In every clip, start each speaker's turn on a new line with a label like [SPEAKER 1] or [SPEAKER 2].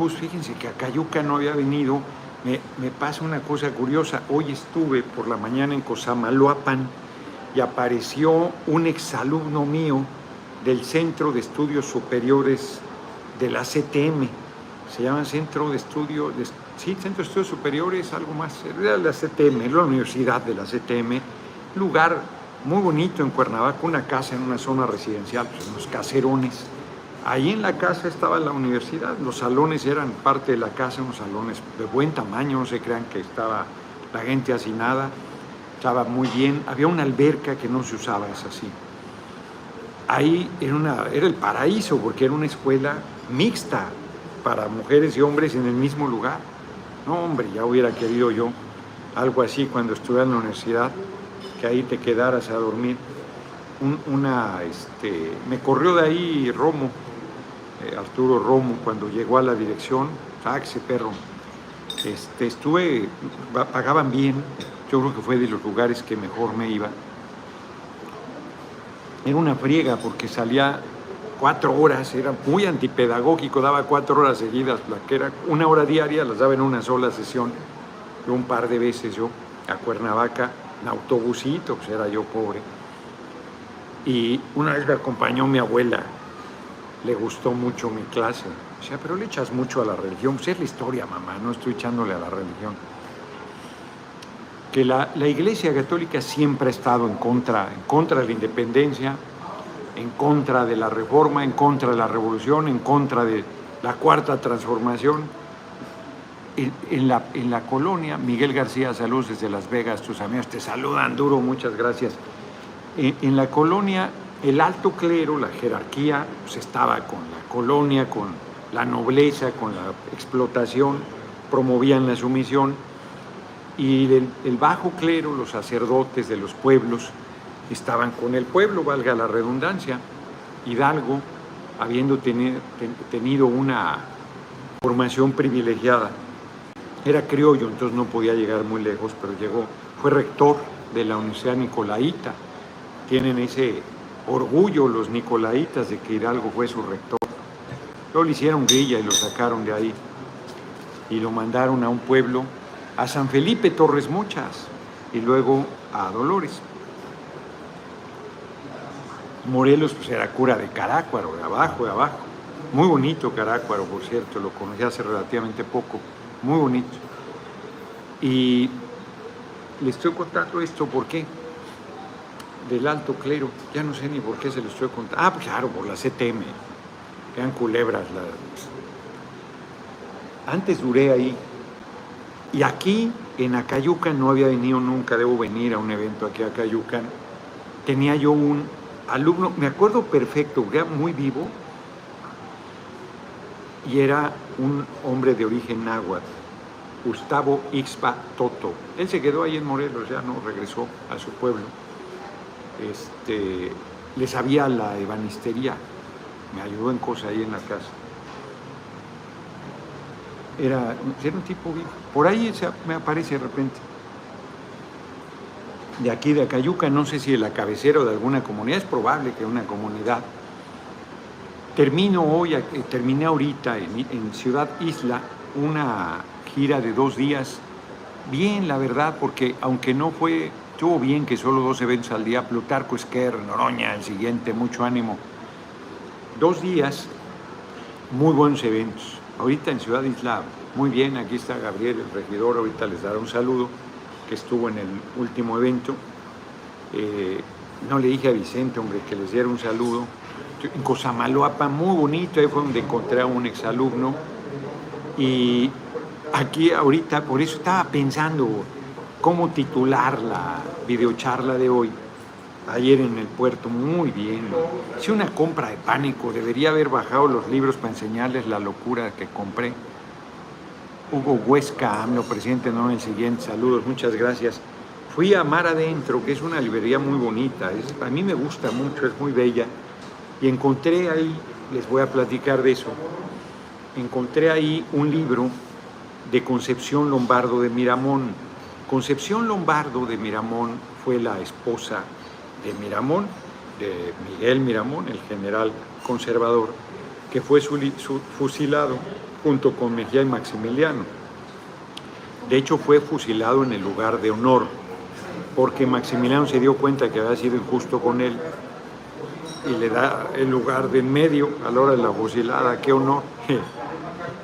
[SPEAKER 1] Pues fíjense que a Cayuca no había venido. Me, pasa una cosa curiosa. Hoy estuve por la mañana en Cosamaloapan y apareció un exalumno mío del Centro de Estudios Superiores de la CTM. Se llama Centro de Estudios, de, sí, Centro de Estudios Superiores, algo más, era la CTM, la Universidad de la CTM, lugar muy bonito en Cuernavaca, una casa en una zona residencial, pues, unos caserones. Ahí en la casa estaba la universidad, los salones eran parte de la casa, unos salones de buen tamaño, no se crean que estaba la gente hacinada, estaba muy bien, había una alberca que no se usaba, es así. Ahí era, una, era el paraíso porque era una escuela mixta para mujeres y hombres en el mismo lugar. No, hombre, ya hubiera querido yo algo así cuando estuve en la universidad, que ahí te quedaras a dormir. una, este, me corrió de ahí Romo, eh, Arturo Romo, cuando llegó a la dirección, taxi perro. Este, estuve, pagaban bien, yo creo que fue de los lugares que mejor me iba. Era una friega porque salía cuatro horas, era muy antipedagógico, daba cuatro horas seguidas, la que era una hora diaria, las daba en una sola sesión. un par de veces yo a Cuernavaca, en autobusito, pues era yo pobre. Y una vez me acompañó mi abuela, le gustó mucho mi clase. O sea, pero le echas mucho a la religión. Pues es la historia, mamá, no estoy echándole a la religión. Que la, la Iglesia Católica siempre ha estado en contra, en contra de la independencia, en contra de la reforma, en contra de la revolución, en contra de la cuarta transformación. En, la, en la colonia, Miguel García, saludos desde Las Vegas, tus amigos te saludan duro, muchas gracias. En la colonia, el alto clero, la jerarquía, pues estaba con la colonia, con la nobleza, con la explotación, promovían la sumisión, y el, bajo clero, los sacerdotes de los pueblos, estaban con el pueblo, valga la redundancia. Hidalgo, habiendo tenido una formación privilegiada, era criollo, entonces no podía llegar muy lejos, pero llegó, fue rector de la Universidad Nicolaita. Tienen ese orgullo los Nicolaitas de que Hidalgo fue su rector. Luego le hicieron grilla y lo sacaron de ahí y lo mandaron a un pueblo, a San Felipe Torres Muchas y luego a Dolores. Morelos pues era cura de Carácuaro, de abajo, de abajo. Muy bonito Carácuaro, por cierto, lo conocí hace relativamente poco, muy bonito. Y le estoy contando esto, ¿por qué? Del alto clero, ya no sé ni por qué se lo estoy contando. Ah, claro, por la CTM, eran culebras. Antes duré ahí, y aquí en Acayucan no había venido nunca, debo venir a un evento aquí a Acayucan. Tenía yo un alumno, me acuerdo perfecto, muy vivo y era un hombre de origen náhuatl, Gustavo Ixpa Toto. Él se quedó ahí en Morelos, ya no regresó a su pueblo. Este, le sabía la ebanistería, me ayudó en cosas ahí en la casa. Era, era un tipo vivo. Por ahí me aparece de repente de aquí de Acayuca, no sé si de la cabecera de alguna comunidad, es probable que una comunidad. Termino hoy, eh, terminé ahorita en, Ciudad Isla una gira de dos días, bien la verdad, porque aunque no fue, estuvo bien que solo dos eventos al día, Plutarco Esquer, Noroña, el siguiente, mucho ánimo. Dos días, muy buenos eventos. Ahorita en Ciudad Isla, muy bien, aquí está Gabriel, el regidor, ahorita les dará un saludo que estuvo en el último evento. Eh, no le dije a Vicente, hombre, que les diera un saludo. En Cosamaloapa, muy bonito, ahí fue donde encontré a un exalumno. Y aquí ahorita, por eso estaba pensando cómo titular la videocharla de hoy. Ayer en el puerto, muy bien. Hice una compra de pánico, debería haber bajado los libros para enseñarles la locura que compré. Hugo Huesca, AMLO, presidente, no el siguiente, saludos, muchas gracias. Fui a Mar Adentro, que es una librería muy bonita, a mí me gusta mucho, es muy bella, y encontré ahí, les voy a platicar de eso, encontré ahí un libro de Concepción Lombardo de Miramón. Concepción Lombardo de Miramón fue la esposa de Miramón, de Miguel Miramón, el general conservador, que fue fusilado junto con Mejía y Maximiliano. De hecho, fue fusilado en el lugar de honor, porque Maximiliano se dio cuenta que había sido injusto con él y le da el lugar de en medio a la hora de la fusilada, qué honor.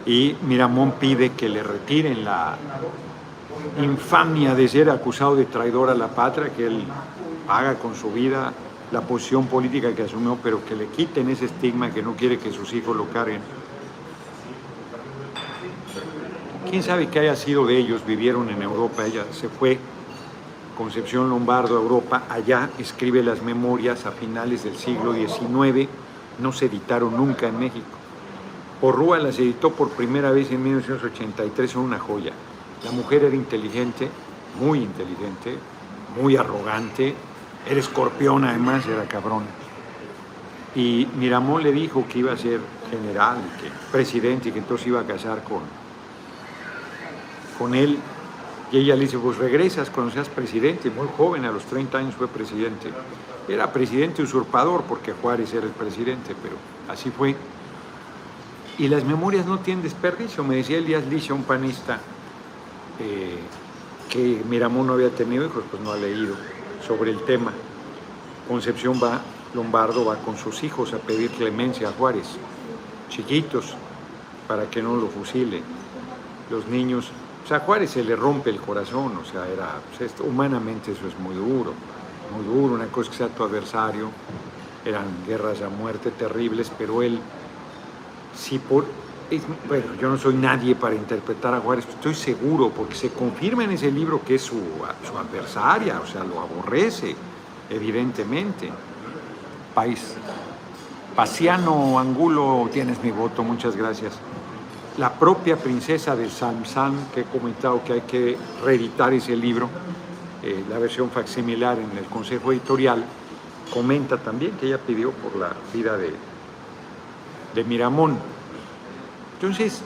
[SPEAKER 1] Y Miramón pide que le retiren la infamia de ser acusado de traidor a la patria, que él paga con su vida la posición política que asumió, pero que le quiten ese estigma que no quiere que sus hijos lo carguen. quién sabe qué haya sido de ellos, vivieron en Europa, ella se fue, Concepción Lombardo a Europa, allá escribe las memorias a finales del siglo XIX, no se editaron nunca en México. Porrúa las editó por primera vez en 1983, son una joya. La mujer era inteligente, muy inteligente, muy arrogante, era escorpión además, era cabrón. Y Miramón le dijo que iba a ser general, que presidente y que entonces iba a casar con, con él. Y ella le dice, pues regresas cuando seas presidente, muy joven, a los 30 años fue presidente. Era presidente usurpador porque Juárez era el presidente, pero así fue. Y las memorias no tienen desperdicio, me decía Elías Licha, un panista, eh, que Miramón no había tenido hijos, pues no ha leído sobre el tema. Concepción va, Lombardo va con sus hijos a pedir clemencia a Juárez, chiquitos, para que no lo fusile. Los niños o sea, a Juárez se le rompe el corazón, o sea, era, pues, humanamente eso es muy duro, muy duro, una cosa que sea tu adversario, eran guerras a muerte terribles, pero él, sí por, bueno, yo no soy nadie para interpretar a Juárez, estoy seguro, porque se confirma en ese libro que es su, su adversaria, o sea, lo aborrece, evidentemente. País. Pasiano Angulo, tienes mi voto, muchas gracias la propia princesa del Samsam, que he comentado que hay que reeditar ese libro, eh, la versión facsimilar en el Consejo Editorial, comenta también que ella pidió por la vida de, de Miramón. Entonces,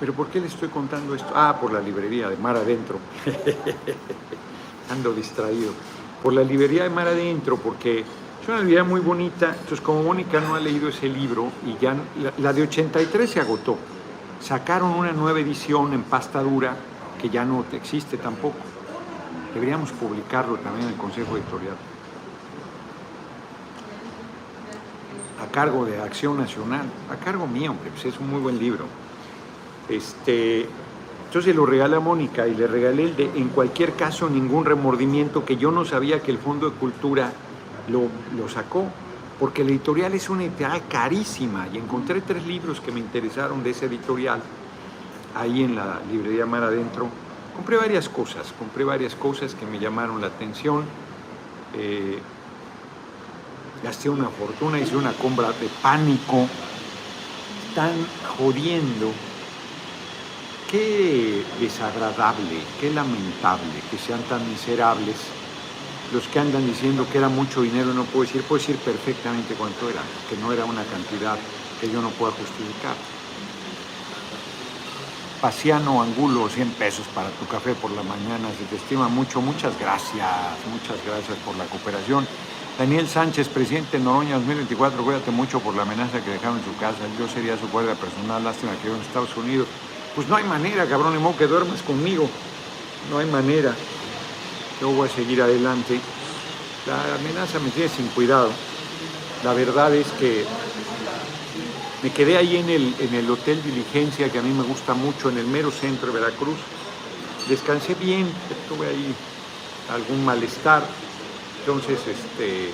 [SPEAKER 1] ¿pero por qué le estoy contando esto? Ah, por la librería de Mar Adentro. Ando distraído. Por la librería de Mar Adentro, porque es una librería muy bonita, entonces como Mónica no ha leído ese libro y ya la, de 83 se agotó, sacaron una nueva edición en pasta dura que ya no existe tampoco. Deberíamos publicarlo también en el Consejo Editorial. A cargo de Acción Nacional, a cargo mío, hombre, pues es un muy buen libro. Este, entonces lo regalé a Mónica y le regalé el de, en cualquier caso, ningún remordimiento, que yo no sabía que el Fondo de Cultura lo, sacó, porque la editorial es una editorial carísima y encontré tres libros que me interesaron de esa editorial ahí en la librería Mar Adentro. Compré varias cosas, compré varias cosas que me llamaron la atención. Eh, gasté una fortuna, hice una compra de pánico. Están jodiendo. Qué desagradable, qué lamentable que sean tan miserables los que andan diciendo que era mucho dinero, no puedo decir, puedo decir perfectamente cuánto era, que no era una cantidad que yo no pueda justificar. Pasiano Angulo, 100 pesos para tu café por la mañana, se te estima mucho, muchas gracias, muchas gracias por la cooperación. Daniel Sánchez, presidente Noroña 2024, cuídate mucho por la amenaza que dejaron en su casa, yo sería su guardia personal, lástima que yo en Estados Unidos. Pues no hay manera, cabrón, ni modo que duermas conmigo, no hay manera yo voy a seguir adelante. La amenaza me tiene sin cuidado. La verdad es que me quedé ahí en el, en el Hotel Diligencia, que a mí me gusta mucho, en el mero centro de Veracruz. Descansé bien, tuve ahí algún malestar. Entonces, este,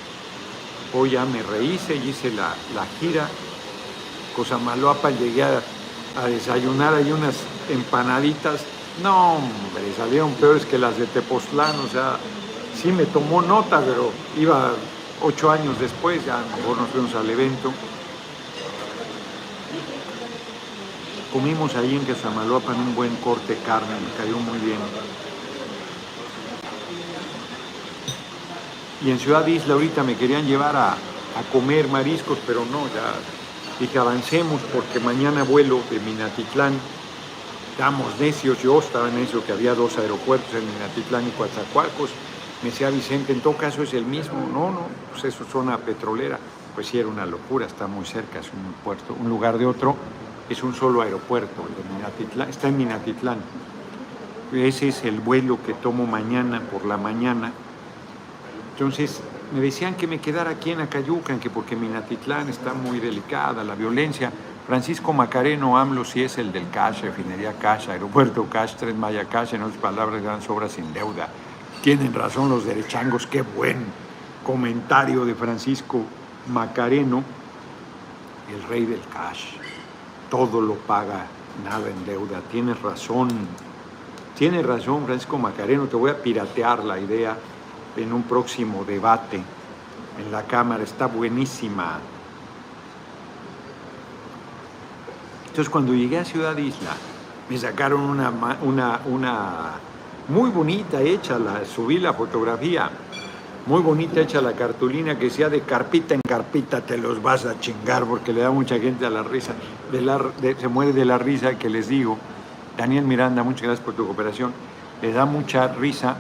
[SPEAKER 1] hoy ya me rehice y hice la, la gira. Cosamaloapa llegué a, a desayunar ahí unas empanaditas no, hombre, salieron peores que las de Tepoztlán, o sea, sí me tomó nota, pero iba ocho años después, ya mejor nos fuimos al evento. Comimos ahí en Quesamaloapan un buen corte carne, me cayó muy bien. Y en Ciudad Isla ahorita me querían llevar a, a comer mariscos, pero no, ya dije avancemos porque mañana vuelo de Minatitlán Estamos necios, yo estaba necio que había dos aeropuertos en Minatitlán y Coatzacoalcos. Me decía Vicente, en todo caso es el mismo. No, no, pues eso es zona petrolera. pues sí era una locura, está muy cerca, es un puerto, un lugar de otro, es un solo aeropuerto, el de Minatitlán, está en Minatitlán. Ese es el vuelo que tomo mañana por la mañana. Entonces me decían que me quedara aquí en Acayucan, que porque Minatitlán está muy delicada, la violencia. Francisco Macareno AMLO sí es el del cash, refinería cash, aeropuerto cash, Tres Maya cash, en otras palabras, gran obras sin deuda. Tienen razón los derechangos, qué buen comentario de Francisco Macareno, el rey del cash. Todo lo paga, nada en deuda. Tienes razón, tienes razón, Francisco Macareno. Te voy a piratear la idea en un próximo debate en la Cámara. Está buenísima. Entonces, cuando llegué a Ciudad Isla, me sacaron una, una, una muy bonita hecha, la, subí la fotografía muy bonita hecha la cartulina que sea de carpita en carpita te los vas a chingar porque le da mucha gente a la risa, se muere de la risa que les digo. Daniel Miranda, muchas gracias por tu cooperación. Le da mucha risa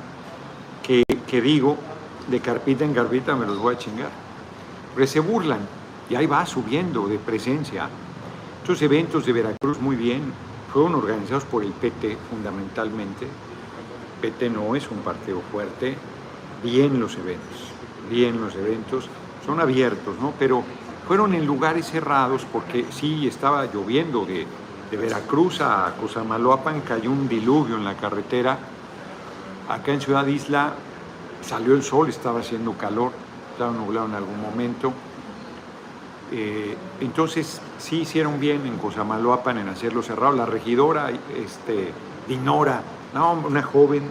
[SPEAKER 1] que, digo de carpita en carpita me los voy a chingar. Porque se burlan y ahí va subiendo de presencia. Estos eventos de Veracruz muy bien, fueron organizados por el PT fundamentalmente. PT no es un partido fuerte, bien los eventos, bien los eventos, son abiertos, ¿no? Pero fueron en lugares cerrados porque sí estaba lloviendo de, de Veracruz a Cosamaloapan, cayó un diluvio en la carretera. Acá en Ciudad Isla salió el sol, estaba haciendo calor, estaba nublado en algún momento. Eh, entonces sí hicieron bien en Cosamaloapan en hacerlo cerrado. La regidora, este, Dinora, no, una joven,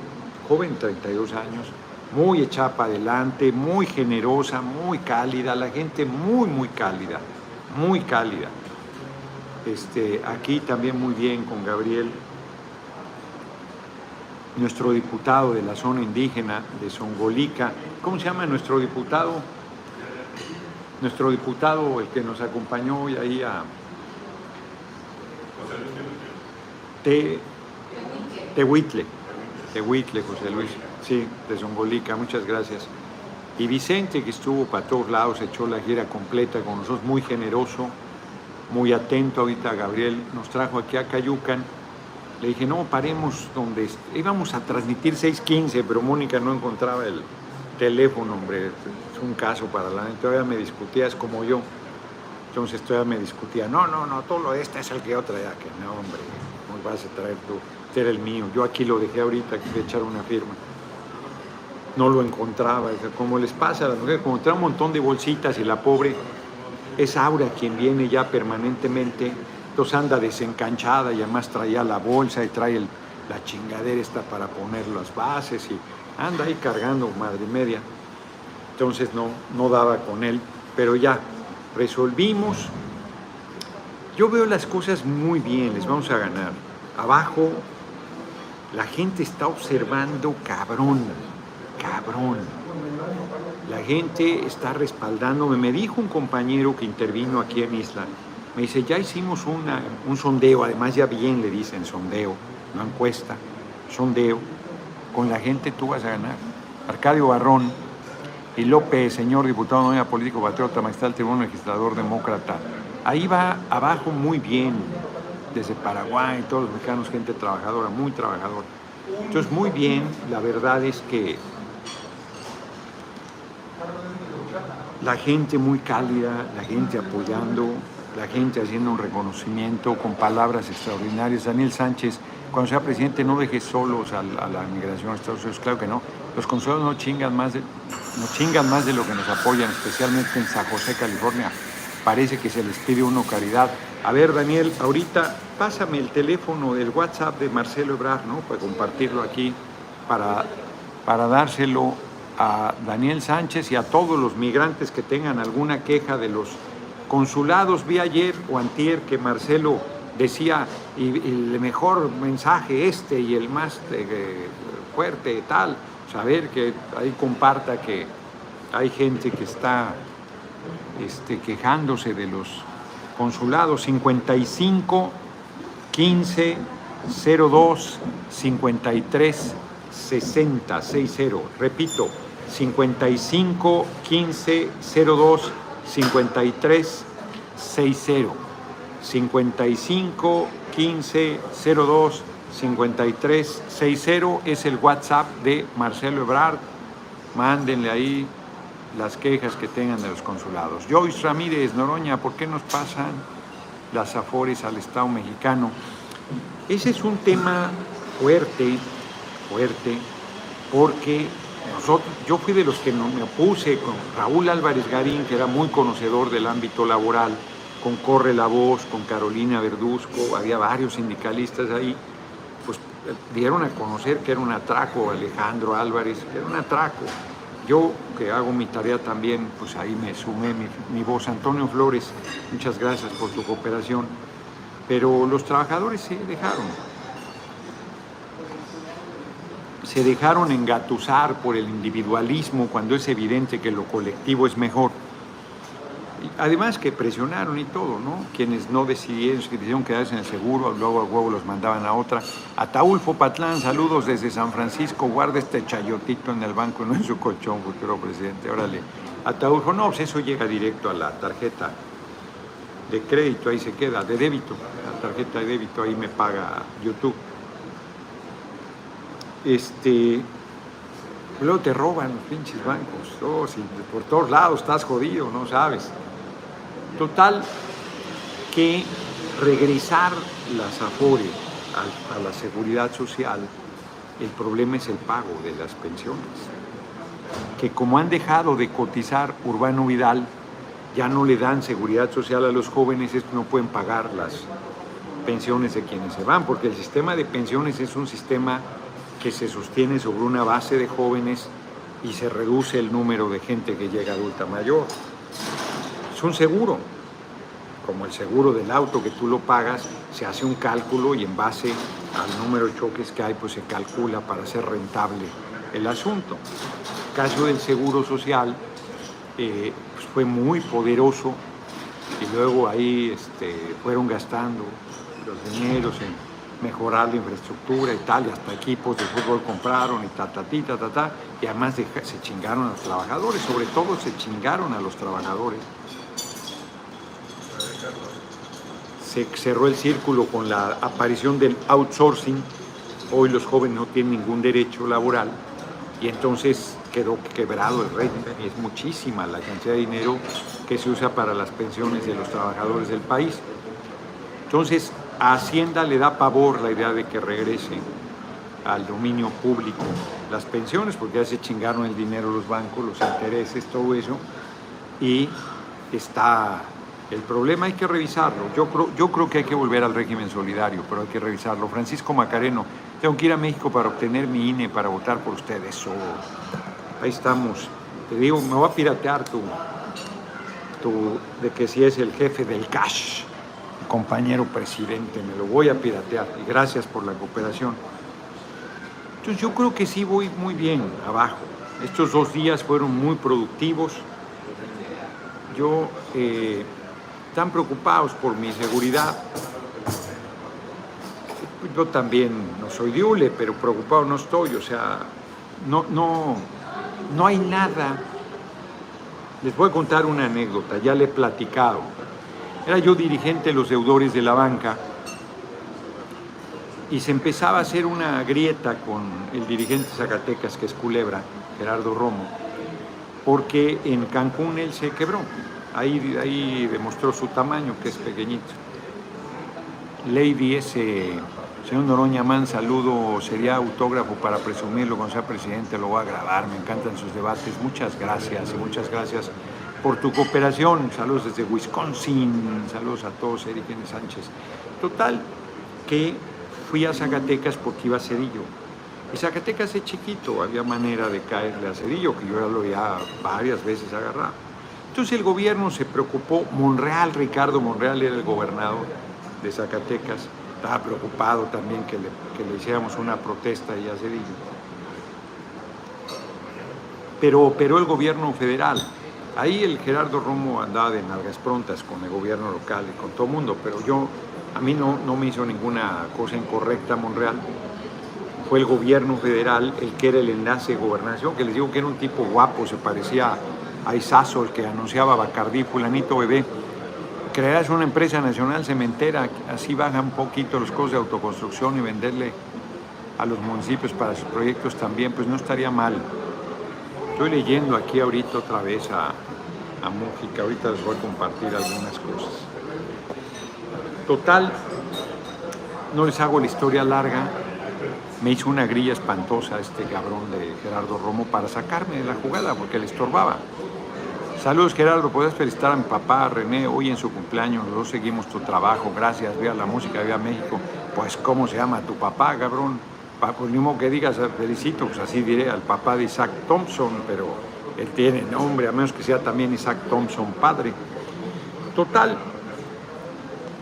[SPEAKER 1] joven, 32 años, muy echada para adelante, muy generosa, muy cálida, la gente muy, muy cálida, muy cálida. Este, aquí también muy bien con Gabriel, nuestro diputado de la zona indígena de Songolica. ¿Cómo se llama nuestro diputado? Nuestro diputado, el que nos acompañó hoy ahí a... Te, Tehuitle, Tehuitle, José Luis. Sí, de Zongolica, muchas gracias. Y Vicente, que estuvo para todos lados, echó la gira completa con nosotros, muy generoso, muy atento. Ahorita Gabriel nos trajo aquí a Cayucan. Le dije, no, paremos donde íbamos a transmitir 6.15, pero Mónica no encontraba el teléfono, hombre. Es un caso para la gente. Todavía me discutía, es como yo. Entonces todavía me discutía, no, no, no, todo lo este es el que yo traía, que no, hombre, no vas a traer tú, este era el mío. Yo aquí lo dejé ahorita, que echar una firma no lo encontraba. Como les pasa a las mujeres, como trae un montón de bolsitas y la pobre es Aura quien viene ya permanentemente, entonces anda desencanchada y además traía la bolsa y trae la chingadera esta para poner las bases y anda ahí cargando madre media. Entonces no, no daba con él, pero ya resolvimos. Yo veo las cosas muy bien, les vamos a ganar. Abajo la gente está observando cabrón cabrón. La gente está respaldándome. Me dijo un compañero que intervino aquí en Isla, me dice, ya hicimos una, un sondeo, además ya bien le dicen sondeo, no encuesta, sondeo. Con la gente tú vas a ganar. Arcadio Barrón y López, señor diputado, no político, patriota, magistral, tribuno, legislador, demócrata. Ahí va abajo muy bien, desde Paraguay, todos los mexicanos, gente trabajadora, muy trabajadora. Entonces, muy bien, la verdad es que la gente muy cálida, la gente apoyando, la gente haciendo un reconocimiento con palabras extraordinarias. Daniel Sánchez, cuando sea presidente, no deje solos a, la migración a Estados Unidos. Claro que no. Los consulados no chingan, más de, no chingan más de lo que nos apoyan, especialmente en San José, California. Parece que se les pide uno caridad. A ver, Daniel, ahorita pásame el teléfono del WhatsApp de Marcelo Ebrard, ¿no? Para compartirlo aquí, para, para dárselo a Daniel Sánchez y a todos los migrantes que tengan alguna queja de los consulados. Vi ayer o antier que Marcelo decía, y, el mejor mensaje este y el más eh, fuerte tal, saber que ahí comparta que hay gente que está este, quejándose de los consulados 55 15 02 53 60 60 repito 55 15 02 53 60 55 15 02 53 60 es el WhatsApp de Marcelo Ebrard. Mándenle ahí las quejas que tengan de los consulados. Joyce Ramírez, Noroña, ¿por qué nos pasan las afores al Estado mexicano? Ese es un tema fuerte, fuerte, porque yo fui de los que me opuse con Raúl Álvarez Garín, que era muy conocedor del ámbito laboral, con Corre la Voz, con Carolina Verduzco, había varios sindicalistas ahí, pues dieron a conocer que era un atraco Alejandro Álvarez, que era un atraco. Yo, que hago mi tarea también, pues ahí me sumé mi, mi voz. Antonio Flores, muchas gracias por tu cooperación. Pero los trabajadores se dejaron, se dejaron engatusar por el individualismo cuando es evidente que lo colectivo es mejor. Además que presionaron y todo, ¿no? Quienes no decidieron, decidieron quedarse en el seguro, luego a huevo los mandaban a otra. Ataulfo Patlán, saludos desde San Francisco, guarda este chayotito en el banco, no en su colchón, futuro presidente. Órale. Ataulfo, no, pues eso llega directo a la tarjeta de crédito, ahí se queda, de débito. La tarjeta de débito ahí me paga YouTube. Este, luego te roban los pinches bancos, oh, por todos lados estás jodido, no sabes. Total, que regresar las AFORE a, a la seguridad social, el problema es el pago de las pensiones. Que como han dejado de cotizar Urbano Vidal, ya no le dan seguridad social a los jóvenes, estos no pueden pagar las pensiones de quienes se van, porque el sistema de pensiones es un sistema que se sostiene sobre una base de jóvenes y se reduce el número de gente que llega adulta mayor. Es un seguro, como el seguro del auto que tú lo pagas, se hace un cálculo y en base al número de choques que hay, pues se calcula para ser rentable el asunto. El caso del seguro social eh, pues fue muy poderoso y luego ahí este, fueron gastando los dineros en mejorar la infraestructura y tal, y hasta equipos de fútbol compraron y ta, ta, ta, ta, ta, y además se chingaron a los trabajadores, sobre todo se chingaron a los trabajadores. Se cerró el círculo con la aparición del outsourcing, hoy los jóvenes no tienen ningún derecho laboral, y entonces quedó quebrado el régimen y es muchísima la cantidad de dinero que se usa para las pensiones de los trabajadores del país. Entonces, a Hacienda le da pavor la idea de que regresen al dominio público las pensiones, porque ya se chingaron el dinero los bancos, los intereses, todo eso, y está el problema, hay que revisarlo. Yo creo, yo creo que hay que volver al régimen solidario, pero hay que revisarlo. Francisco Macareno, tengo que ir a México para obtener mi INE, para votar por ustedes. ahí estamos. Te digo, me voy a piratear tu, tu, de que si es el jefe del cash compañero presidente, me lo voy a piratear y gracias por la cooperación. Entonces yo creo que sí voy muy bien abajo. Estos dos días fueron muy productivos. Yo, eh, están preocupados por mi seguridad. Yo también no soy diule, pero preocupado no estoy. O sea, no, no, no hay nada. Les voy a contar una anécdota, ya le he platicado. Era yo dirigente de los deudores de la banca. Y se empezaba a hacer una grieta con el dirigente Zacatecas, que es Culebra, Gerardo Romo, porque en Cancún él se quebró. Ahí, ahí demostró su tamaño, que es pequeñito. Lady ese, señor Noroña Man, saludo, sería autógrafo para presumirlo cuando sea presidente, lo voy a grabar, me encantan sus debates, muchas gracias y muchas gracias por tu cooperación. Saludos desde Wisconsin, saludos a todos, Eric. Sánchez. Total, que fui a Zacatecas porque iba a Cedillo. Y Zacatecas es chiquito, había manera de caerle a Cedillo, que yo ya lo había varias veces agarrado. Entonces el gobierno se preocupó, Monreal, Ricardo Monreal era el gobernador de Zacatecas, estaba preocupado también que le, que le hiciéramos una protesta ahí a Cedillo. Pero operó el gobierno federal, Ahí el Gerardo Romo andaba de nalgas prontas con el gobierno local y con todo el mundo, pero yo, a mí no, no me hizo ninguna cosa incorrecta Monreal. Fue el gobierno federal el que era el enlace de gobernación, que les digo que era un tipo guapo, se parecía a Isazo, el que anunciaba Bacardí, fulanito bebé, crearás una empresa nacional cementera, así bajan un poquito los costos de autoconstrucción y venderle a los municipios para sus proyectos también, pues no estaría mal. Estoy leyendo aquí ahorita otra vez a, a Mújica, ahorita les voy a compartir algunas cosas. Total, no les hago la historia larga, me hizo una grilla espantosa este cabrón de Gerardo Romo para sacarme de la jugada porque le estorbaba. Saludos Gerardo, puedes felicitar a mi papá René hoy en su cumpleaños, los dos seguimos tu trabajo, gracias, vea la música, vea México. Pues ¿cómo se llama tu papá, cabrón? Pues ni que digas felicito, pues así diré al papá de Isaac Thompson, pero él tiene nombre, a menos que sea también Isaac Thompson padre. Total,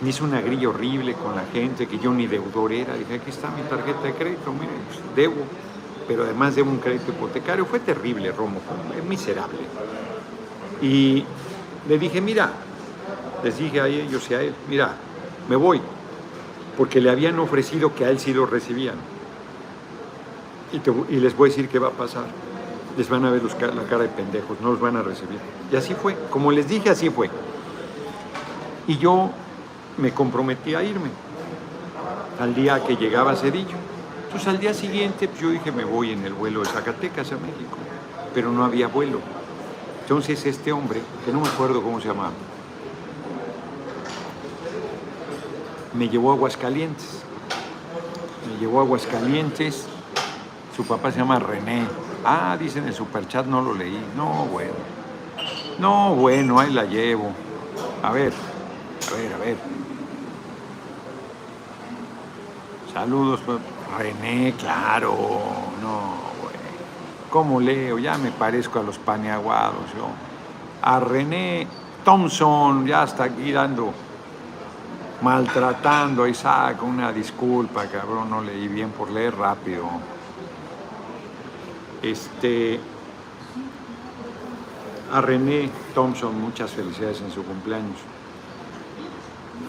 [SPEAKER 1] me hizo una grilla horrible con la gente, que yo ni deudor era. Dije, aquí está mi tarjeta de crédito, mire, pues, debo, pero además debo un crédito hipotecario. Fue terrible, Romo, fue miserable. Y le dije, mira, les dije a ellos y a él, mira, me voy, porque le habían ofrecido que a él sí lo recibían. Y, les voy a decir qué va a pasar. Les van a ver la cara de pendejos, no los van a recibir. Y así fue, como les dije, así fue. Y yo me comprometí a irme al día que llegaba Cedillo. Entonces al día siguiente pues, yo dije me voy en el vuelo de Zacatecas a México, pero no había vuelo. Entonces este hombre, que no me acuerdo cómo se llamaba, me llevó a Aguascalientes. Me llevó a Aguascalientes. Su papá se llama René. Ah, dicen en el superchat, no lo leí. No, bueno. No, bueno, ahí la llevo. A ver, a ver, a ver. Saludos, pues, René, claro, no, güey. ¿Cómo leo? Ya me parezco a los paneaguados yo. A René Thompson, ya está aquí dando, maltratando a Isaac, una disculpa, cabrón, no leí bien por leer rápido. Este, a René Thompson, muchas felicidades en su cumpleaños.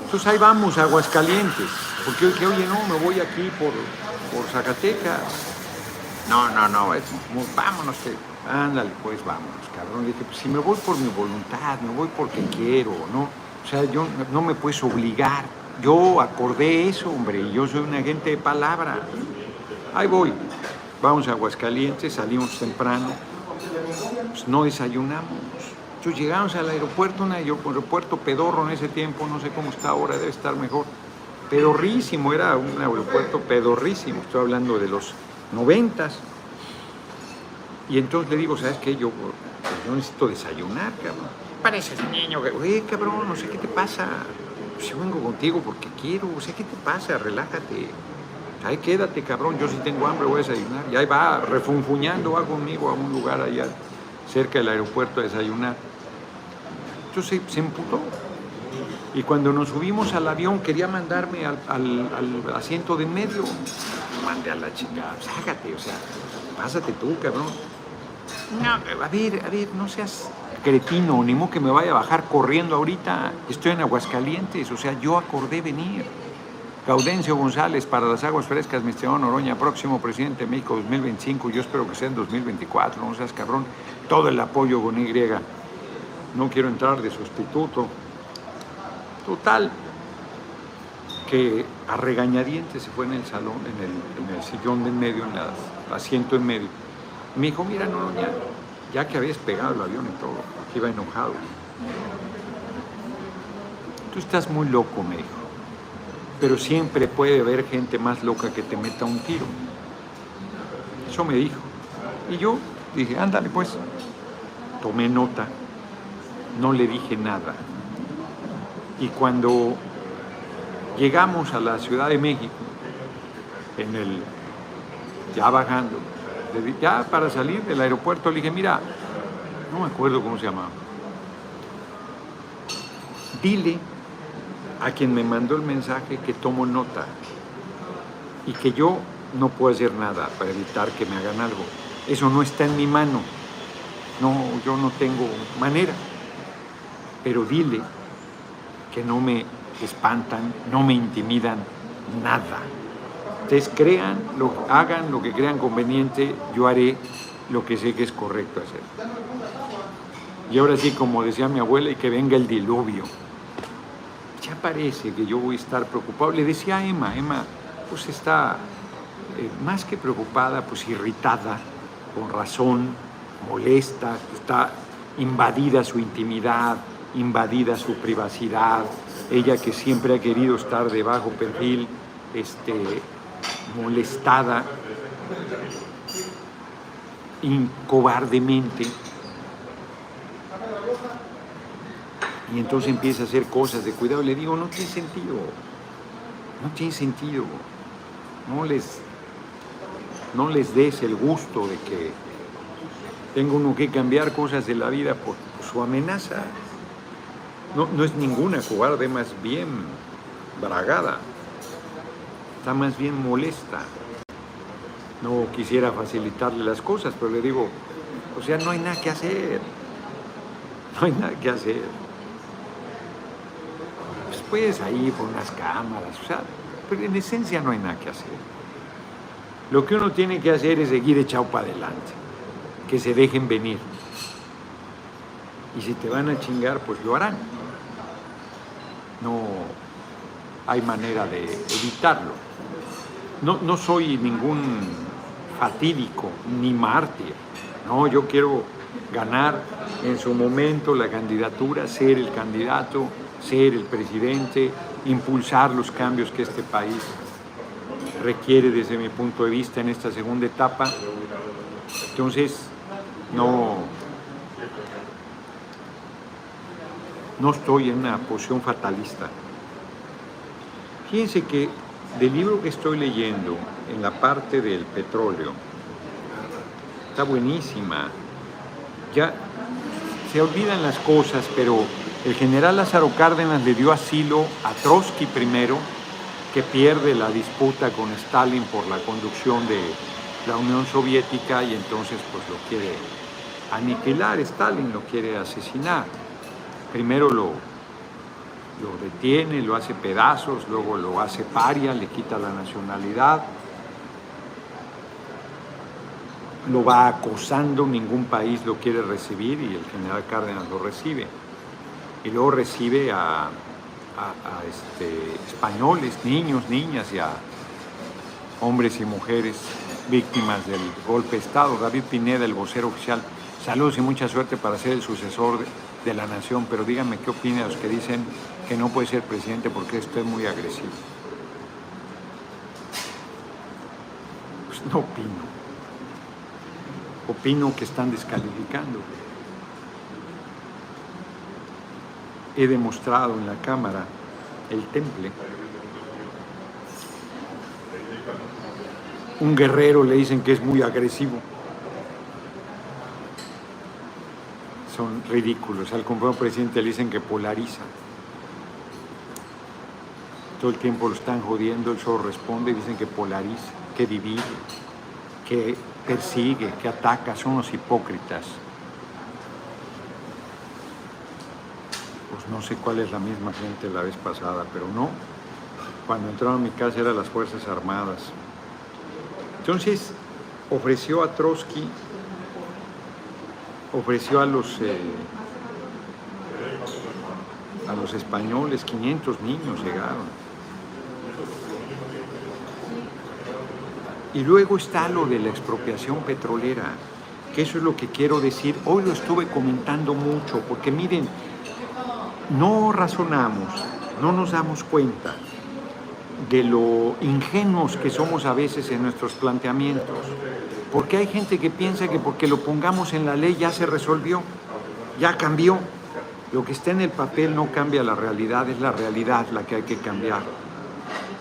[SPEAKER 1] Entonces ahí vamos Aguascalientes, porque dije, oye, no, me voy aquí por, por Zacatecas. No, no, no, es, vámonos, que, ándale, pues vámonos, cabrón. dije, pues si me voy por mi voluntad, me voy porque quiero, ¿no? O sea, yo no me puedes obligar. Yo acordé eso, hombre, y yo soy un agente de palabra. Ahí voy. Vamos a Aguascalientes, salimos temprano, pues no desayunamos. Entonces llegamos al aeropuerto, un aeropuerto pedorro en ese tiempo, no sé cómo está ahora, debe estar mejor. Pedorrísimo, era un aeropuerto pedorrísimo, estoy hablando de los noventas. Y entonces le digo, ¿sabes qué? Yo, yo necesito desayunar, cabrón. Parece ese niño que, cabrón, no sé qué te pasa. Pues yo vengo contigo porque quiero, o sea, ¿qué te pasa? Relájate. Ahí quédate, cabrón, yo sí tengo hambre, voy a desayunar. Y ahí va, refunfuñando, va conmigo a un lugar allá cerca del aeropuerto a desayunar. Entonces se, emputó. Y cuando nos subimos al avión quería mandarme al, asiento de en medio. Mande a la chica, sácate, o sea, pásate tú, cabrón. No, a ver, a ver, no seas cretino, ni modo que me vaya a bajar corriendo ahorita. Estoy en Aguascalientes, o sea, yo acordé venir. Gaudencio González para las aguas frescas, mi estimado Noroña, próximo presidente de México 2025, yo espero que sea en 2024, no seas cabrón, todo el apoyo con Y no quiero entrar de sustituto. Total, que a regañadientes se fue en el salón, en el, sillón de en medio, en el asiento en medio. Me dijo, mira, no, ya, que habías pegado el avión y todo, que iba enojado. Tú estás muy loco, me dijo. Pero siempre puede haber gente más loca que te meta un tiro. Eso me dijo. Y yo dije, ándale pues. Tomé nota no le dije nada. Y cuando llegamos a la Ciudad de México, en el, ya bajando, ya para salir del aeropuerto, le dije, mira, no me acuerdo cómo se llamaba, dile a quien me mandó el mensaje que tomo nota y que yo no puedo hacer nada para evitar que me hagan algo. Eso no está en mi mano. No, yo no tengo manera pero dile que no me espantan, no me intimidan, nada. Ustedes crean, lo, hagan lo que crean conveniente, yo haré lo que sé que es correcto hacer. Y ahora sí, como decía mi abuela, y que venga el diluvio. Ya parece que yo voy a estar preocupado. Le decía a Emma, Emma pues está eh, más que preocupada, pues irritada, con razón, molesta, está invadida su intimidad, invadida su privacidad, ella que siempre ha querido estar de bajo perfil, este, molestada incobardemente. Y entonces empieza a hacer cosas de cuidado. Le digo, no tiene sentido, no tiene sentido. No les, no les des el gusto de que tenga uno que cambiar cosas de la vida por, su amenaza. No, no es ninguna cobarde, más bien bragada. Está más bien molesta. No quisiera facilitarle las cosas, pero le digo, o sea, no hay nada que hacer. No hay nada que hacer. Puedes ahí por unas cámaras, o sea, pero en esencia no hay nada que hacer. Lo que uno tiene que hacer es seguir echado para adelante, que se dejen venir. Y si te van a chingar, pues lo harán. No hay manera de evitarlo. No, no soy ningún fatídico ni mártir. No, yo quiero ganar en su momento la candidatura, ser el candidato, ser el presidente, impulsar los cambios que este país requiere desde mi punto de vista en esta segunda etapa. Entonces, no, no estoy en una posición fatalista. Fíjense que del libro que estoy leyendo, en la parte del petróleo, está buenísima. Ya se olvidan las cosas, pero el general Lázaro Cárdenas le dio asilo a Trotsky primero, que pierde la disputa con Stalin por la conducción de la Unión Soviética y entonces pues lo quiere aniquilar, Stalin lo quiere asesinar. Primero lo, lo detiene, lo hace pedazos, luego lo hace paria, le quita la nacionalidad, lo va acosando, ningún país lo quiere recibir y el general Cárdenas lo recibe. Y luego recibe a, este, españoles, niños, niñas y a hombres y mujeres víctimas del golpe de Estado. David Pineda, el vocero oficial, saludos y mucha suerte para ser el sucesor de la nación, pero díganme qué opina los que dicen que no puede ser presidente porque esto es muy agresivo. Pues no opino. Opino que están descalificando. He demostrado en la Cámara el temple. Un guerrero le dicen que es muy agresivo. Son ridículos. Al compañero presidente le dicen que polariza todo el tiempo lo están jodiendo, él solo responde, dicen que polariza, que divide, que persigue, que ataca, son los hipócritas. Pues no sé cuál es la misma gente la vez pasada, pero no. Cuando entraron a mi casa eran las Fuerzas Armadas. Entonces ofreció a Trotsky, ofreció a los, eh, a los españoles, 500 niños llegaron. Y luego está lo de la expropiación petrolera, que eso es lo que quiero decir. Hoy lo estuve comentando mucho, porque miren, no razonamos, no nos damos cuenta de lo ingenuos que somos a veces en nuestros planteamientos. Porque hay gente que piensa que porque lo pongamos en la ley ya se resolvió, ya cambió. Lo que está en el papel no cambia la realidad, es la realidad la que hay que cambiar.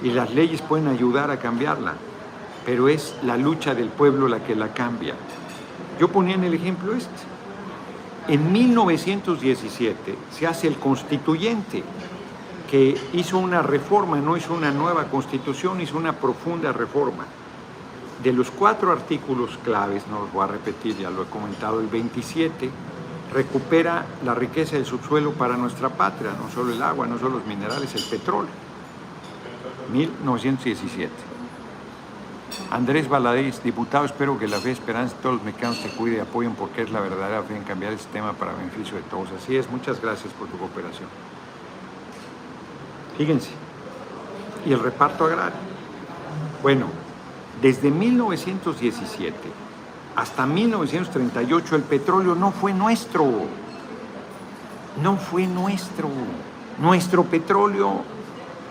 [SPEAKER 1] Y las leyes pueden ayudar a cambiarla pero es la lucha del pueblo la que la cambia. Yo ponía en el ejemplo este. En 1917 se hace el constituyente, que hizo una reforma, no hizo una nueva constitución, hizo una profunda reforma. De los cuatro artículos claves, no los voy a repetir, ya lo he comentado, el 27 recupera la riqueza del subsuelo para nuestra patria, no solo el agua, no solo los minerales, el petróleo. 1917. Andrés Valadez, diputado, espero que la fe, esperanza de todos los mexicanos te cuide y apoyen porque es la verdadera fe en cambiar el sistema para beneficio de todos. Así es, muchas gracias por tu cooperación. Fíjense, y el reparto agrario. Bueno, desde 1917 hasta 1938 el petróleo no fue nuestro. No fue nuestro. Nuestro petróleo,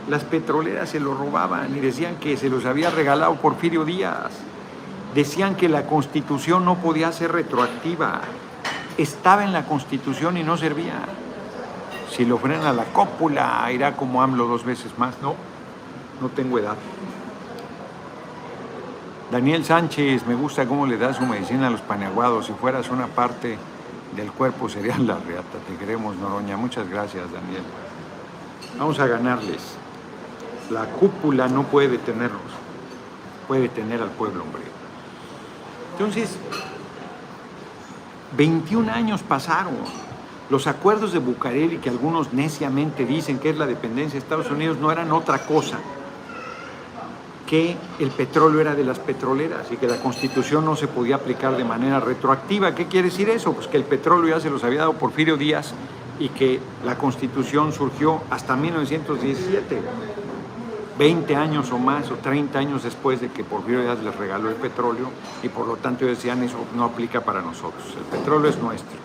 [SPEAKER 1] las petroleras se lo robaban y decían que se los había regalado Porfirio Díaz. Decían que la constitución no podía ser retroactiva. Estaba en la constitución y no servía. Si lo frena la cópula, irá como AMLO dos veces más. No, no tengo edad. Daniel Sánchez, me gusta cómo le da su medicina a los paneaguados. Si fueras una parte del cuerpo sería la reata. Te queremos, Noroña. Muchas gracias, Daniel. Vamos a ganarles. La cúpula no puede detenerlos. Puede detener al pueblo, hombre. Entonces, 21 años pasaron. Los acuerdos de Bucareli, que algunos neciamente dicen que es la dependencia de Estados Unidos, no eran otra cosa que el petróleo era de las petroleras y que la constitución no se podía aplicar de manera retroactiva. ¿Qué quiere decir eso? Pues que el petróleo ya se los había dado Porfirio Díaz y que la constitución surgió hasta 1917, 20 años o más o 30 años después de que Porfirio Díaz les regaló el petróleo y por lo tanto decían eso no aplica para nosotros, el petróleo es nuestro.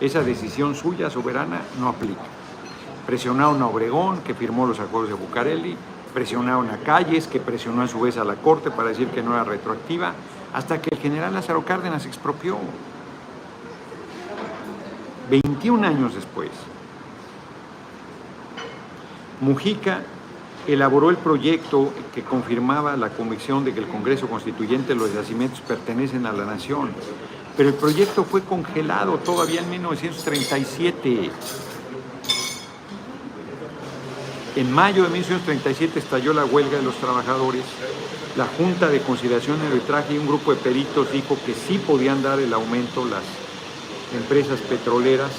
[SPEAKER 1] Esa decisión suya, soberana, no aplica. Presionaron a Obregón, que firmó los acuerdos de Bucareli, presionaron a Calles, que presionó a su vez a la Corte para decir que no era retroactiva, hasta que el general Lázaro Cárdenas expropió. 21 años después, Mujica elaboró el proyecto que confirmaba la convicción de que el Congreso Constituyente los yacimientos pertenecen a la nación, pero el proyecto fue congelado todavía en 1937 en mayo de 1937 estalló la huelga de los trabajadores. La Junta de Conciliación y Arbitraje y un grupo de peritos dijo que sí podían dar el aumento las empresas petroleras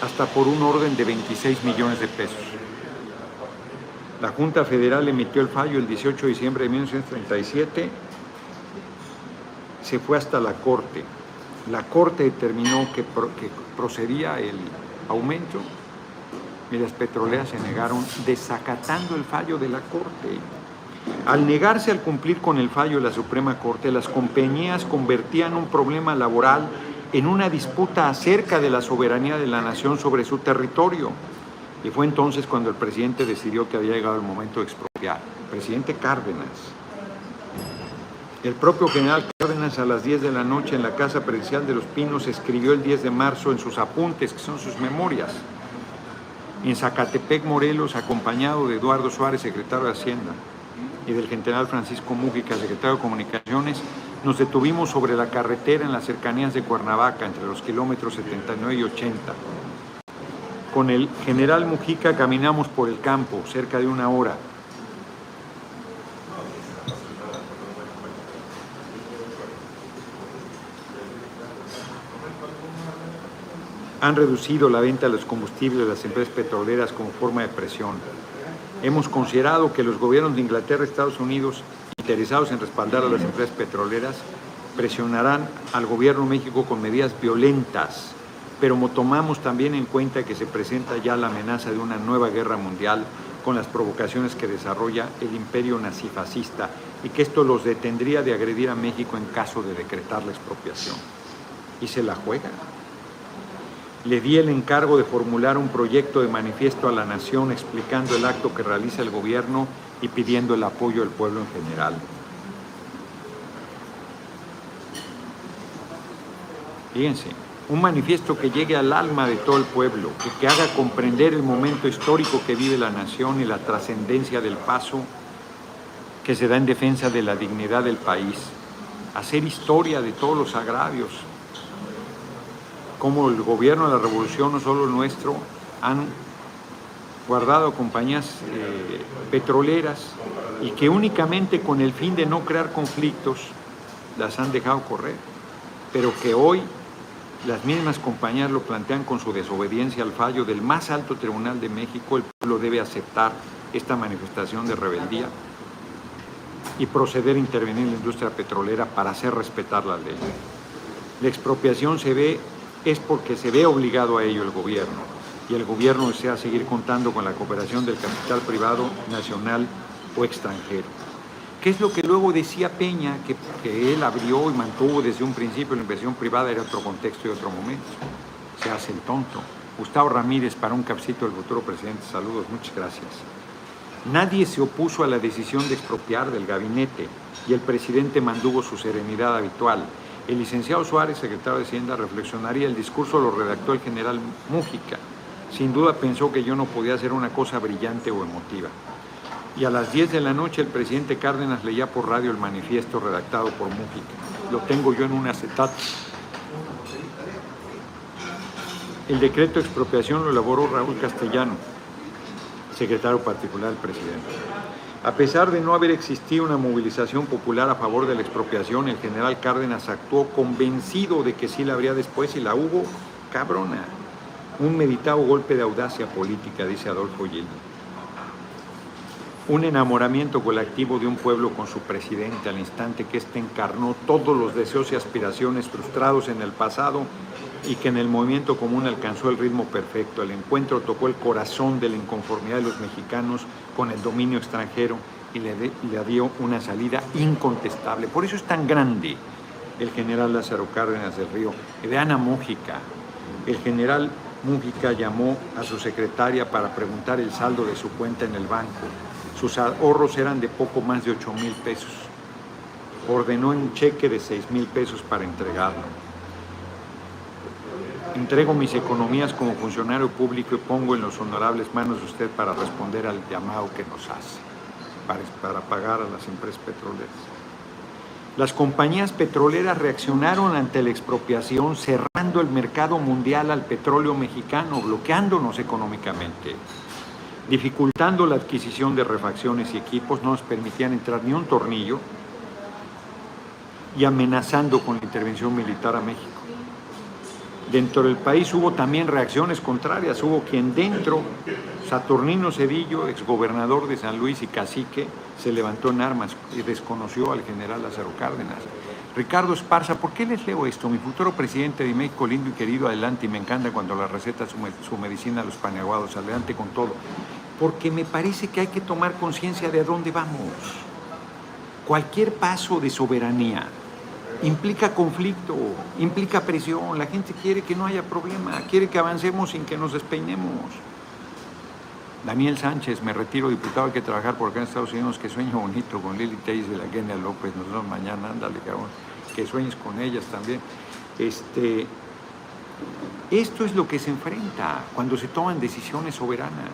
[SPEAKER 1] hasta por un orden de 26 millones de pesos. La Junta Federal emitió el fallo el 18 de diciembre de 1937. Se fue hasta la Corte. La Corte determinó que, procedía el aumento y las petroleras se negaron desacatando el fallo de la Corte. Al negarse al cumplir con el fallo de la Suprema Corte, las compañías convertían un problema laboral en una disputa acerca de la soberanía de la nación sobre su territorio. Y fue entonces cuando el presidente decidió que había llegado el momento de expropiar. presidente Cárdenas. El propio general Cárdenas a las 10 de la noche en la Casa Presidencial de los Pinos escribió el 10 de marzo en sus apuntes, que son sus memorias, en Zacatepec, Morelos, acompañado de Eduardo Suárez, secretario de Hacienda, y del general Francisco Mújica, secretario de Comunicaciones, nos detuvimos sobre la carretera en las cercanías de Cuernavaca, entre los kilómetros 79 y 80. Con el general Mujica caminamos por el campo cerca de una hora han reducido la venta de los combustibles de las empresas petroleras como forma de presión. Hemos considerado que los gobiernos de Inglaterra y Estados Unidos, interesados en respaldar a las empresas petroleras, presionarán al gobierno de México con medidas violentas, pero tomamos también en cuenta que se presenta ya la amenaza de una nueva guerra mundial con las provocaciones que desarrolla el imperio nazifascista y que esto los detendría de agredir a México en caso de decretar la expropiación. Y se la juega le di el encargo de formular un proyecto de manifiesto a la nación explicando el acto que realiza el gobierno y pidiendo el apoyo del pueblo en general. Fíjense, un manifiesto que llegue al alma de todo el pueblo, que, haga comprender el momento histórico que vive la nación y la trascendencia del paso que se da en defensa de la dignidad del país, hacer historia de todos los agravios, como el gobierno de la revolución, no solo nuestro, han guardado compañías eh, petroleras y que únicamente con el fin de no crear conflictos las han dejado correr, pero que hoy las mismas compañías lo plantean con su desobediencia al fallo del más alto tribunal de México, el pueblo debe aceptar esta manifestación de rebeldía. y proceder a intervenir en la industria petrolera para hacer respetar la ley. La expropiación se ve es porque se ve obligado a ello el gobierno y el gobierno desea seguir contando con la cooperación del capital privado nacional o extranjero. ¿Qué es lo que luego decía Peña, que, él abrió y mantuvo desde un principio la inversión privada, era otro contexto y otro momento? Se hace el tonto. Gustavo Ramírez para un capsito del futuro presidente. Saludos, muchas gracias. Nadie se opuso a la decisión de expropiar del gabinete y el presidente mantuvo su serenidad habitual. El licenciado Suárez, secretario de Hacienda, reflexionaría. El discurso lo redactó el general Mújica. Sin duda pensó que yo no podía hacer una cosa brillante o emotiva y a las 10 de la noche el presidente Cárdenas leía por radio el manifiesto redactado por Mújica. Lo tengo yo en un acetato. El decreto de expropiación lo elaboró Raúl Castellano, secretario particular del presidente. A pesar de no haber existido una movilización popular a favor de la expropiación, el general Cárdenas actuó convencido de que sí la habría después y la hubo cabrona. Un meditado golpe de audacia política, dice Adolfo Gildo un enamoramiento colectivo de un pueblo con su presidente al instante que éste encarnó todos los deseos y aspiraciones frustrados en el pasado y que en el movimiento común alcanzó el ritmo perfecto. El encuentro tocó el corazón de la inconformidad de los mexicanos con el dominio extranjero y le, dio una salida incontestable. Por eso es tan grande el general Lázaro Cárdenas del Río. De Ana Mújica, el general Mújica llamó a su secretaria para preguntar el saldo de su cuenta en el banco sus ahorros eran de poco más de 8 mil pesos. Ordenó un cheque de 6 mil pesos para entregarlo. Entrego mis economías como funcionario público y pongo en los honorables manos de usted para responder al llamado que nos hace, para, para pagar a las empresas petroleras. Las compañías petroleras reaccionaron ante la expropiación cerrando el mercado mundial al petróleo mexicano, bloqueándonos económicamente dificultando la adquisición de refacciones y equipos, no nos permitían entrar ni un tornillo y amenazando con la intervención militar a México. Dentro del país hubo también reacciones contrarias, hubo quien dentro, Saturnino Cedillo, exgobernador de San Luis y cacique, se levantó en armas y desconoció al general Lázaro Cárdenas. Ricardo Esparza, ¿por qué les leo esto? Mi futuro presidente de México, lindo y querido, adelante, y me encanta cuando la receta su, su medicina a los paneaguados, adelante con todo. Porque me parece que hay que tomar conciencia de a dónde vamos. Cualquier paso de soberanía implica conflicto, implica presión, la gente quiere que no haya problema, quiere que avancemos sin que nos despeinemos. Daniel Sánchez, me retiro diputado, hay que trabajar por acá en Estados Unidos, que sueño bonito con Lili Teis de la Genia López, nos vemos mañana, ándale cabrón, que sueñes con ellas también. Este, esto es lo que se enfrenta cuando se toman decisiones soberanas.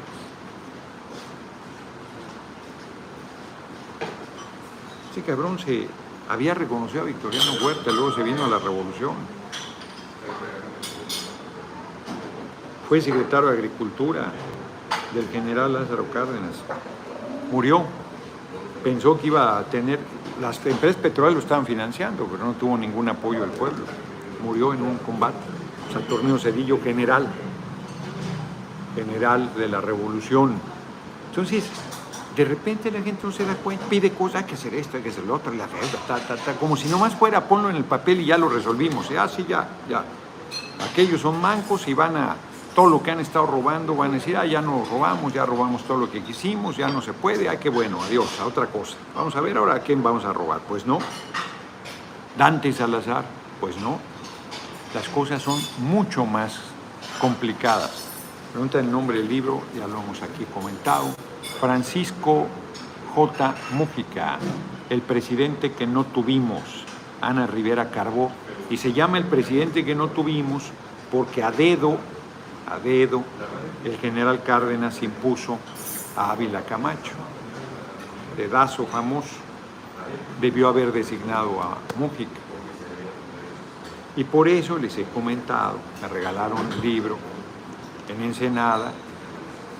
[SPEAKER 1] Ese cabrón se había reconocido a Victoriano Huerta, luego se vino a la revolución. Fue secretario de Agricultura, del general Lázaro Cárdenas. Murió. Pensó que iba a tener, las empresas petroleras lo estaban financiando, pero no tuvo ningún apoyo del pueblo. Murió en un combate. Saturnino Cedillo, general, general de la revolución. Entonces, de repente la gente no se da cuenta, pide cosas, hay que hacer esto, hay que hacer lo otro, la deuda, como si nomás fuera, ponlo en el papel y ya lo resolvimos. Ah, sí, ya, ya. Aquellos son mancos y van a todo lo que han estado robando, van a decir, ah, ya no robamos, ya robamos todo lo que quisimos, ya no se puede, ay, qué bueno, adiós, a otra cosa. Vamos a ver ahora a quién vamos a robar. Pues no. Dante Salazar, pues no. Las cosas son mucho más complicadas. Pregunta el nombre del libro, ya lo hemos aquí comentado. Francisco J. Mújica, el presidente que no tuvimos, Ana Rivera Carbó, y se llama el presidente que no tuvimos porque a dedo a dedo, el general Cárdenas impuso a Ávila Camacho, dedazo famoso, debió haber designado a Mújica. Y por eso les he comentado, me regalaron un libro en Ensenada,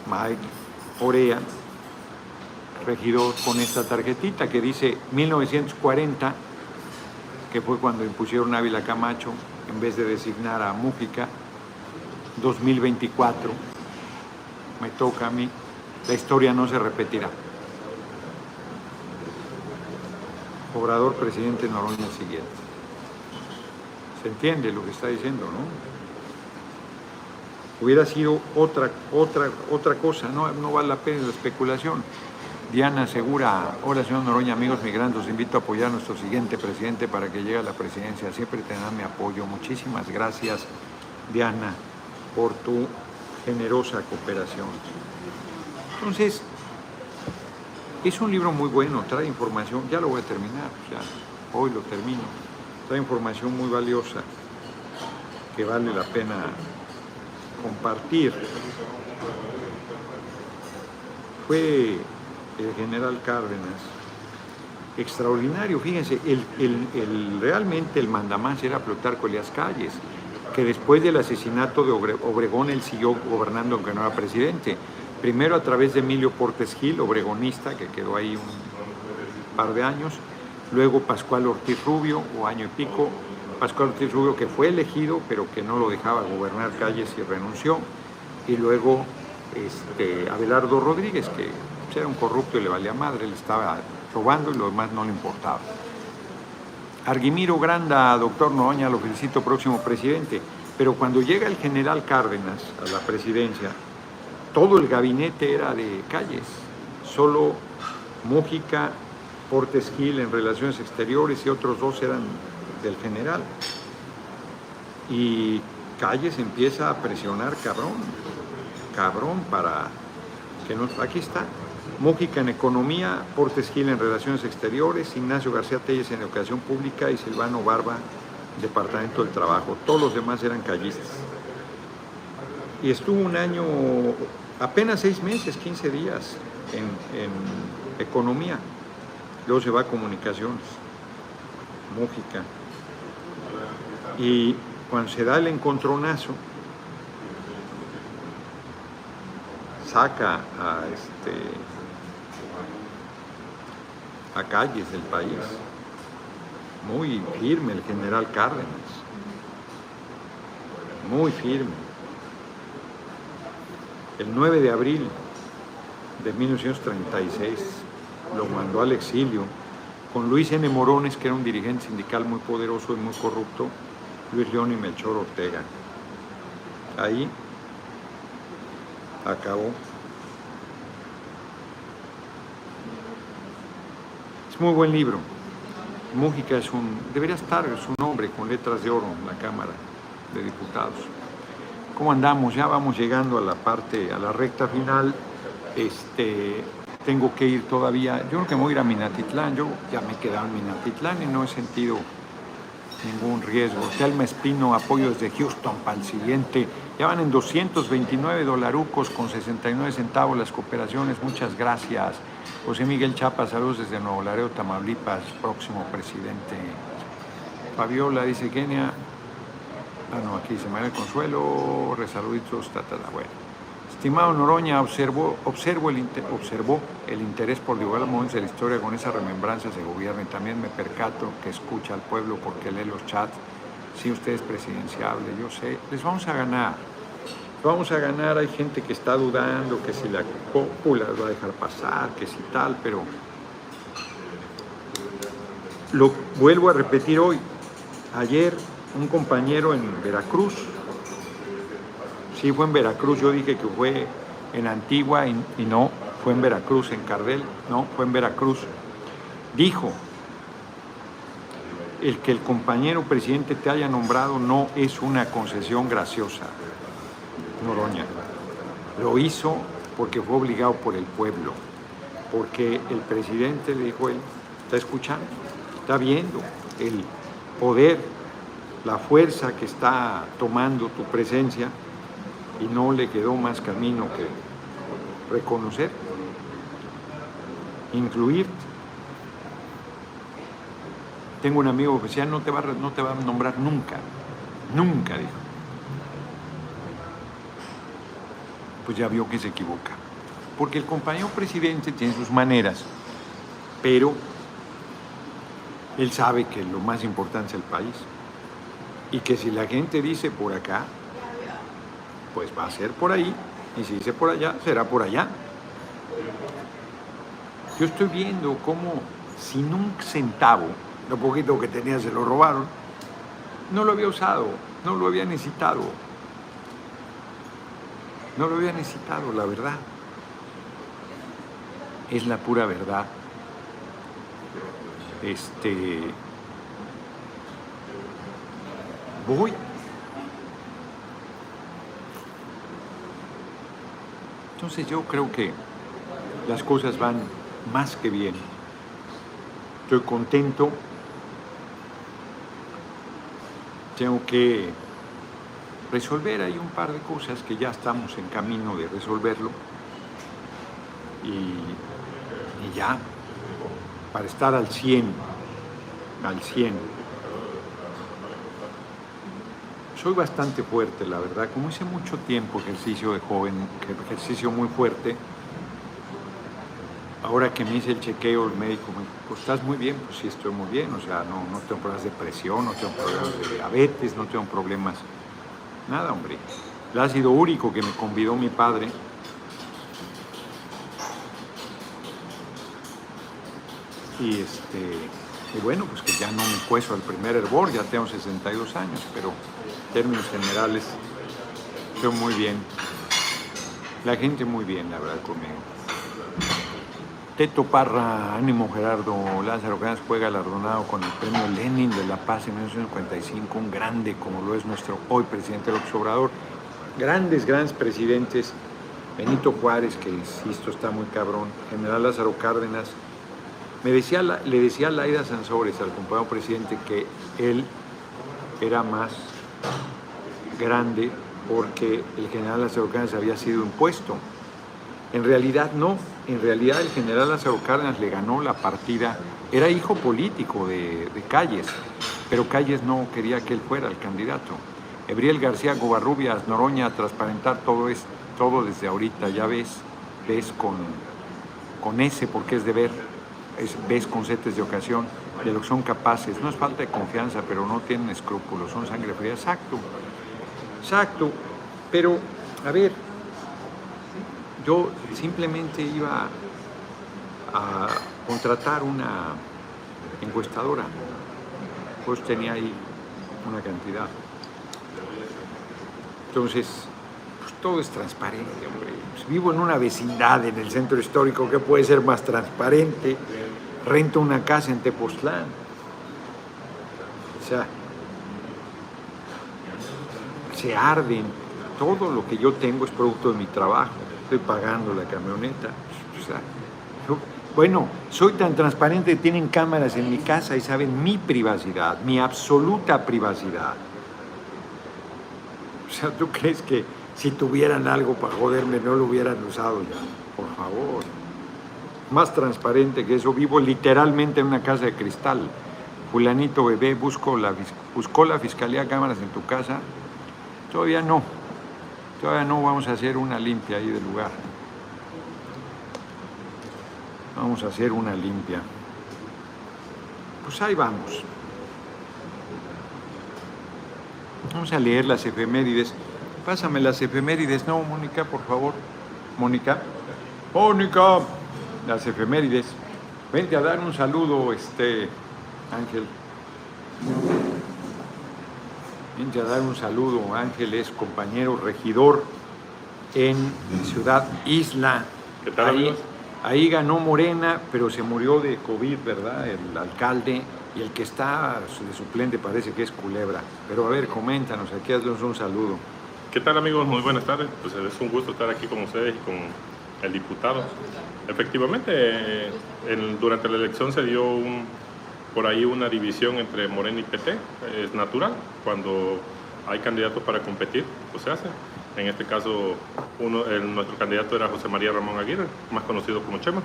[SPEAKER 1] Mike Orea, regidor con esta tarjetita que dice 1940, que fue cuando impusieron a Ávila Camacho en vez de designar a Mújica, 2024, me toca a mí, la historia no se repetirá. Obrador presidente Noroña siguiente. ¿Se entiende lo que está diciendo, no? Hubiera sido otra, otra, otra cosa, no, no vale la pena la especulación. Diana Segura, hola señor Noroña, amigos migrantes, invito a apoyar a nuestro siguiente presidente para que llegue a la presidencia. Siempre tendrán mi apoyo. Muchísimas gracias, Diana, por tu generosa cooperación. Entonces, es un libro muy bueno, trae información, ya lo voy a terminar, ya. Hoy lo termino, trae información muy valiosa que vale la pena compartir. Fue el general Cárdenas. Extraordinario, fíjense, realmente el mandamás era Plutarco Elias Calles, que después del asesinato de Obregón él siguió gobernando aunque no era presidente. Primero a través de Emilio Portes Gil, obregonista, que quedó ahí un par de años, luego Pascual Ortiz Rubio, o año y pico, Pascual Ortiz Rubio que fue elegido, pero que no lo dejaba gobernar calles y renunció, y luego este, Abelardo Rodríguez, que era un corrupto y le valía madre, le estaba robando y lo demás no le importaba. Arguimiro Granda, doctor Noña, lo felicito, próximo presidente, pero cuando llega el general Cárdenas a la presidencia, todo el gabinete era de calles, solo Mújica, Portes Gil en Relaciones Exteriores y otros dos eran del general. Y Calles empieza a presionar cabrón, cabrón para que no... Aquí está, Mújica en Economía, Portes Gil en Relaciones Exteriores, Ignacio García Telles en Educación Pública y Silvano Barba, Departamento del Trabajo. Todos los demás eran callistas. Y estuvo un año apenas seis meses, 15 días en, economía. Luego se va a comunicaciones, Mújica. Y cuando se da el encontronazo, saca a, este, a calles del país. Muy firme el general Cárdenas. Muy firme el 9 de abril de 1936 lo mandó al exilio con Luis N. Morones, que era un dirigente sindical muy poderoso y muy corrupto, Luis León y Melchor Ortega. Ahí acabó. Muy buen libro. Mújica es un, debería estar su nombre con letras de oro en la Cámara de Diputados. ¿Cómo andamos? Ya vamos llegando a la parte, a la recta final. Este, tengo que ir todavía, yo creo que voy a ir a Minatitlán, yo ya me he quedado en Minatitlán y no he sentido ningún riesgo. Telma Espino, apoyo desde Houston para el siguiente. Ya van en 229 dolarucos con 69 centavos las cooperaciones, muchas gracias. José Miguel Chapa, saludos desde Nuevo Laredo, Tamaulipas, próximo presidente. Fabiola dice, Kenia, Ah, no, aquí dice María Consuelo, resaluditos, tatada. Bueno. Estimado Noroña, observó, observo el, observó el interés por divulgar momentos de la historia con esas remembranzas de gobierno y también me percato que escucha al pueblo porque lee los chats. Sí, usted es presidenciable, yo sé. Les vamos a ganar. Vamos a ganar. Hay gente que está dudando que si la cópula va a dejar pasar, que si tal, pero lo vuelvo a repetir hoy. Ayer un compañero en Veracruz. Sí, fue en Veracruz. Yo dije que fue en Antigua y, no, fue en Veracruz, en Cardel, no, fue en Veracruz. Dijo, el que el compañero presidente te haya nombrado no es una concesión graciosa, Noroña. Lo hizo porque fue obligado por el pueblo, porque el presidente le dijo él, está escuchando, está viendo el poder la fuerza que está tomando tu presencia y no le quedó más camino que reconocer, incluirte. Tengo un amigo que no te va, no te va a nombrar nunca, nunca, dijo. Pues ya vio que se equivoca. Porque el compañero presidente tiene sus maneras, pero él sabe que lo más importante es el país y que si la gente dice por acá, pues va a ser por ahí, y si dice por allá, será por allá. Yo estoy viendo cómo sin un centavo, lo poquito que tenía se lo robaron, no lo había usado, no lo había necesitado. No lo había necesitado, la verdad. Es la pura verdad. Este. Voy. Entonces yo creo que las cosas van más que bien. Estoy contento. Tengo que resolver ahí un par de cosas que ya estamos en camino de resolverlo. Y, ya, para estar al 100, al 100. Soy bastante fuerte, la verdad. Como hice mucho tiempo ejercicio de joven, ejercicio muy fuerte, ahora que me hice el chequeo, el médico me dijo, pues estás muy bien, pues sí estoy muy bien, o sea, no, no tengo problemas de presión, no tengo problemas de diabetes, no tengo problemas Nada, hombre. El ácido úrico que me convidó mi padre. Y este, y bueno, pues que ya no me cueso al primer hervor, ya tengo 62 años, pero en términos generales, estoy muy bien. La gente muy bien, la verdad, conmigo. Teto Parra, ánimo Gerardo Lázaro Canas fue galardonado con el premio Lenin de la Paz en 1955, un grande como lo es nuestro hoy presidente López Obrador. Grandes, grandes presidentes. Benito Juárez, que insisto está muy cabrón. General Lázaro Cárdenas. Me decía, le decía a Laida Sansores, al compañero presidente, que él era más grande porque el general Lázaro Cárdenas había sido impuesto en realidad no, en realidad el general Lázaro Cárdenas le ganó la partida, era hijo político de, Calles, pero Calles no quería que él fuera el candidato. Ebriel García Gobarrubias, Noroña, transparentar todo, es, todo desde ahorita, ya ves, ves con, con ese porque es de ver, ves con setes de ocasión, de lo que son capaces. No es falta de confianza, pero no tienen escrúpulos, son sangre fría. Exacto, exacto. Pero, a ver, yo simplemente iba a contratar una encuestadora, pues tenía ahí una cantidad. Entonces, pues todo es transparente, hombre. Pues vivo en una vecindad en el centro histórico, que puede ser más transparente? Rento una casa en Tepoztlán. O sea, se arden. Todo lo que yo tengo es producto de mi trabajo estoy pagando la camioneta. bueno, soy tan transparente tienen cámaras en mi casa y saben mi privacidad, mi absoluta privacidad. O sea, ¿tú crees que si tuvieran algo para joderme no lo hubieran usado ya? Por favor. Más transparente que eso, vivo literalmente en una casa de cristal. Fulanito bebé, busco la, buscó la fiscalía cámaras en tu casa. Todavía no. Todavía no vamos a hacer una limpia ahí del lugar. Vamos a hacer una limpia. Pues ahí vamos. Vamos a leer las efemérides. Pásame las efemérides, no, Mónica, por favor. Mónica. Mónica, las efemérides. Vente a dar un saludo, este, Ángel. Vente a dar un saludo, Ángel es compañero regidor en Ciudad Isla.
[SPEAKER 2] ¿Qué tal,
[SPEAKER 1] ahí, ahí ganó Morena, pero se murió de COVID, ¿verdad? El alcalde y el que está de suplente parece que es Culebra. Pero a ver, coméntanos, aquí haznos un saludo.
[SPEAKER 2] ¿Qué tal amigos? Muy buenas tardes. Pues es un gusto estar aquí con ustedes y con el diputado. Efectivamente, durante la elección se dio un, por ahí una división entre Morena y PT, es natural, cuando hay candidatos para competir, pues se hace. En este caso, uno, nuestro candidato era José María Ramón Aguirre, más conocido como Chema,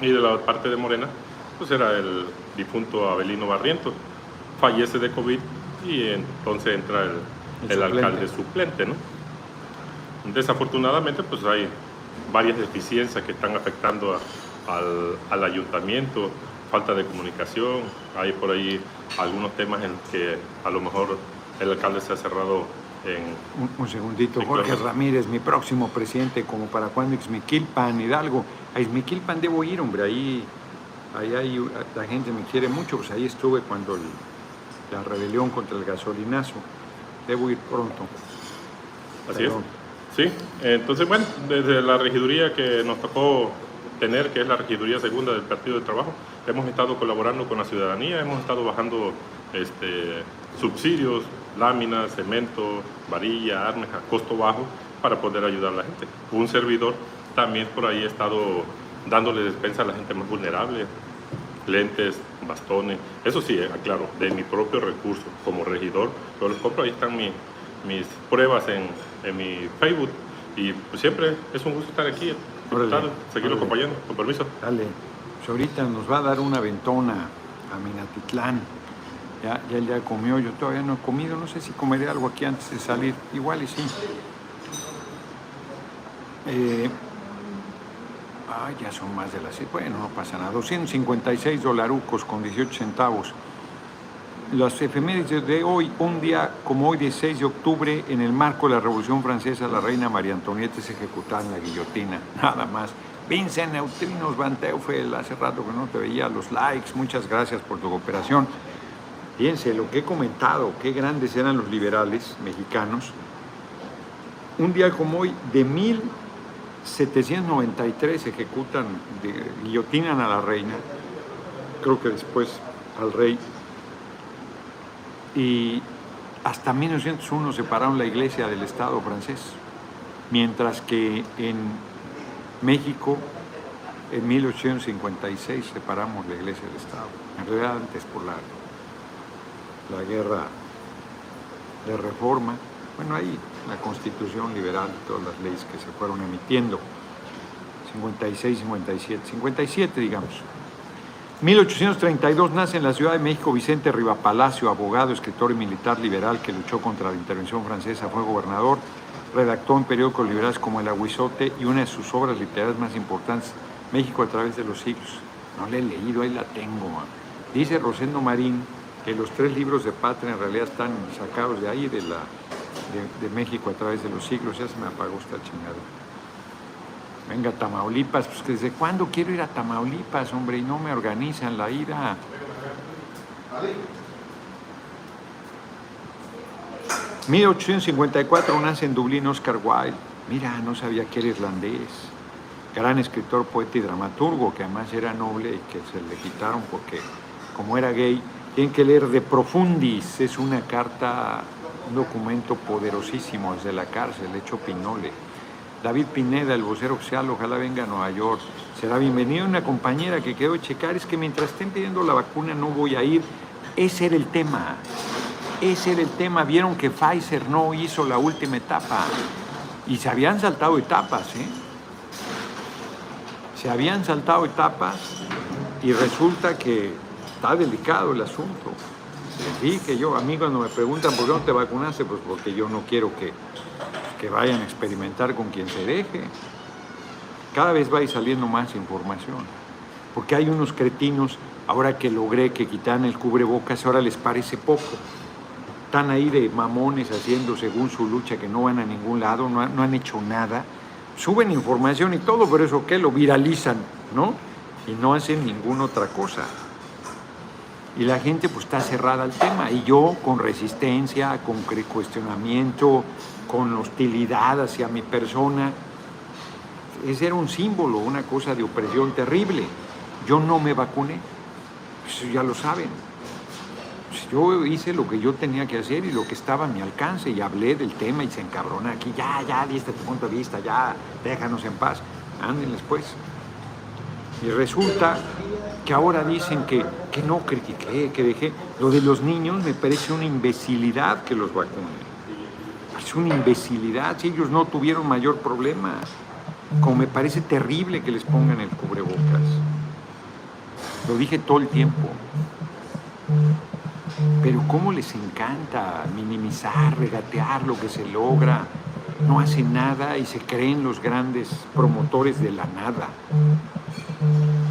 [SPEAKER 2] y de la parte de Morena, pues era el difunto Abelino Barrientos. Fallece de COVID y entonces entra el, el, alcalde suplente, ¿no? Desafortunadamente, pues hay varias deficiencias que están afectando al, al ayuntamiento, falta de comunicación, hay por ahí algunos temas en que a lo mejor el alcalde se ha cerrado en...
[SPEAKER 1] Un, segundito, Jorge Ramírez, mi próximo presidente, como para cuando Ixmiquilpan, Hidalgo. A Ixmiquilpan debo ir, hombre, ahí ahí, ahí la gente me quiere mucho, pues ahí estuve cuando la rebelión contra el gasolinazo. Debo ir pronto.
[SPEAKER 2] Así es. Sí, entonces bueno, desde la regiduría que nos tocó tener, que es la regiduría segunda del Partido del Trabajo, hemos estado colaborando con la ciudadanía, hemos estado bajando este, subsidios, láminas, cemento, varilla, armas a costo bajo para poder ayudar a la gente. Un servidor también por ahí ha estado dándole despensa a la gente más vulnerable, lentes, bastones, eso sí, aclaro, de mi propio recurso como regidor, yo los compro, ahí están mis, mis pruebas en, en, mi Facebook y pues siempre es un gusto estar aquí, seguirlo acompañando, con permiso.
[SPEAKER 1] Dale, ahorita nos va a dar una ventona a Minatitlán, ya, ya ya comió, yo todavía no he comido, no sé si comeré algo aquí antes de salir, igual y sí. Eh, Ah, ya son más de las... Bueno, no pasa nada. 256 dolarucos con 18 centavos. Las efemérides de hoy, un día como hoy, 16 de octubre, en el marco de la Revolución Francesa, la reina María Antonieta es ejecutada en la guillotina. Nada más. Vincent Neutrinos Van Teufel, hace rato que no te veía los likes. Muchas gracias por tu cooperación. Fíjense lo que he comentado, qué grandes eran los liberales mexicanos. Un día como hoy, de mil 793 ejecutan, guillotinan a la reina, creo que después al rey, y hasta 1901 separaron la iglesia del Estado francés, mientras que en México en 1856 separamos la iglesia del Estado, en realidad antes por la, la guerra de reforma, bueno ahí la constitución liberal, todas las leyes que se fueron emitiendo, 56, 57, 57 digamos. 1832 nace en la Ciudad de México Vicente Rivapalacio, abogado, escritor y militar liberal que luchó contra la intervención francesa, fue gobernador, redactó en periódicos liberales como El Aguizote y una de sus obras literarias más importantes, México a través de los siglos. No la he leído, ahí la tengo. Dice Rosendo Marín que los tres libros de Patria en realidad están sacados de ahí, de la de, México a través de los siglos, ya se me apagó esta chingada. Venga, Tamaulipas, pues desde cuándo quiero ir a Tamaulipas, hombre, y no me organizan la ida. 1854 nace en Dublín Oscar Wilde. Mira, no sabía que era irlandés. Gran escritor, poeta y dramaturgo, que además era noble y que se le quitaron porque, como era gay, tienen que leer De Profundis. Es una carta un documento poderosísimo desde la cárcel, hecho Pinole. David Pineda, el vocero oficial, ojalá venga a Nueva York. Será bienvenido. Una compañera que quedó checar es que mientras estén pidiendo la vacuna no voy a ir. Ese era el tema. Ese era el tema. Vieron que Pfizer no hizo la última etapa. Y se habían saltado etapas, ¿eh? Se habían saltado etapas y resulta que está delicado el asunto. Sí, que yo, a mí cuando me preguntan por qué no te vacunaste, pues porque yo no quiero que, que vayan a experimentar con quien se deje. Cada vez va saliendo más información. Porque hay unos cretinos, ahora que logré que quitan el cubrebocas, ahora les parece poco. Están ahí de mamones haciendo según su lucha que no van a ningún lado, no, no han hecho nada. Suben información y todo, pero eso que lo viralizan, ¿no? Y no hacen ninguna otra cosa y la gente pues está cerrada al tema y yo con resistencia, con cuestionamiento, con hostilidad hacia mi persona, ese era un símbolo, una cosa de opresión terrible. Yo no me vacuné, eso ya lo saben. Yo hice lo que yo tenía que hacer y lo que estaba a mi alcance y hablé del tema y se encabrona aquí, ya, ya, diste tu punto de vista, ya, déjanos en paz, ándenles pues. Y resulta que ahora dicen que, que no critiqué, que dejé. Lo de los niños me parece una imbecilidad que los vacunen. Es una imbecilidad si ellos no tuvieron mayor problema. Como me parece terrible que les pongan el cubrebocas. Lo dije todo el tiempo. Pero cómo les encanta minimizar, regatear lo que se logra. No hacen nada y se creen los grandes promotores de la nada.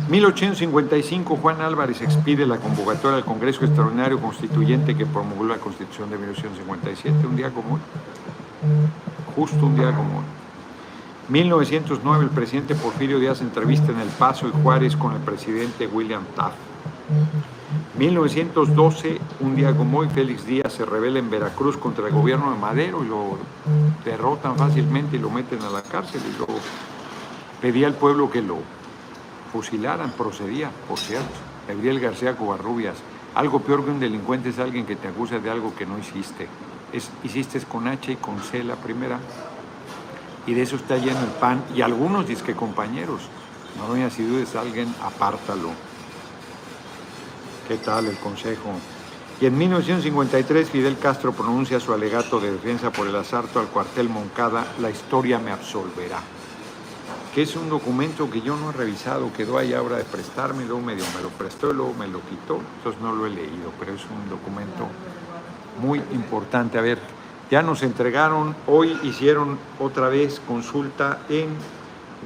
[SPEAKER 1] 1855, Juan Álvarez expide la convocatoria del Congreso Extraordinario Constituyente que promulgó la Constitución de 1857, un día común, justo un día común. 1909 el presidente Porfirio Díaz entrevista en El Paso y Juárez con el presidente William Taft. 1912, un día como hoy, Félix Díaz se revela en Veracruz contra el gobierno de Madero y lo derrotan fácilmente y lo meten a la cárcel y luego pedía al pueblo que lo fusilaran, procedía, por cierto. Gabriel García Covarrubias, algo peor que un delincuente es alguien que te acusa de algo que no hiciste. Es, hiciste con H y con C la primera, y de eso está lleno el pan, y algunos que compañeros. Noroña, si dudes alguien, apártalo. ¿Qué tal el consejo? Y en 1953 Fidel Castro pronuncia su alegato de defensa por el asalto al cuartel Moncada, La historia me absolverá, que es un documento que yo no he revisado, quedó ahí ahora de prestarme, medio me lo prestó y luego me lo quitó, entonces no lo he leído, pero es un documento muy importante. A ver, ya nos entregaron, hoy hicieron otra vez consulta en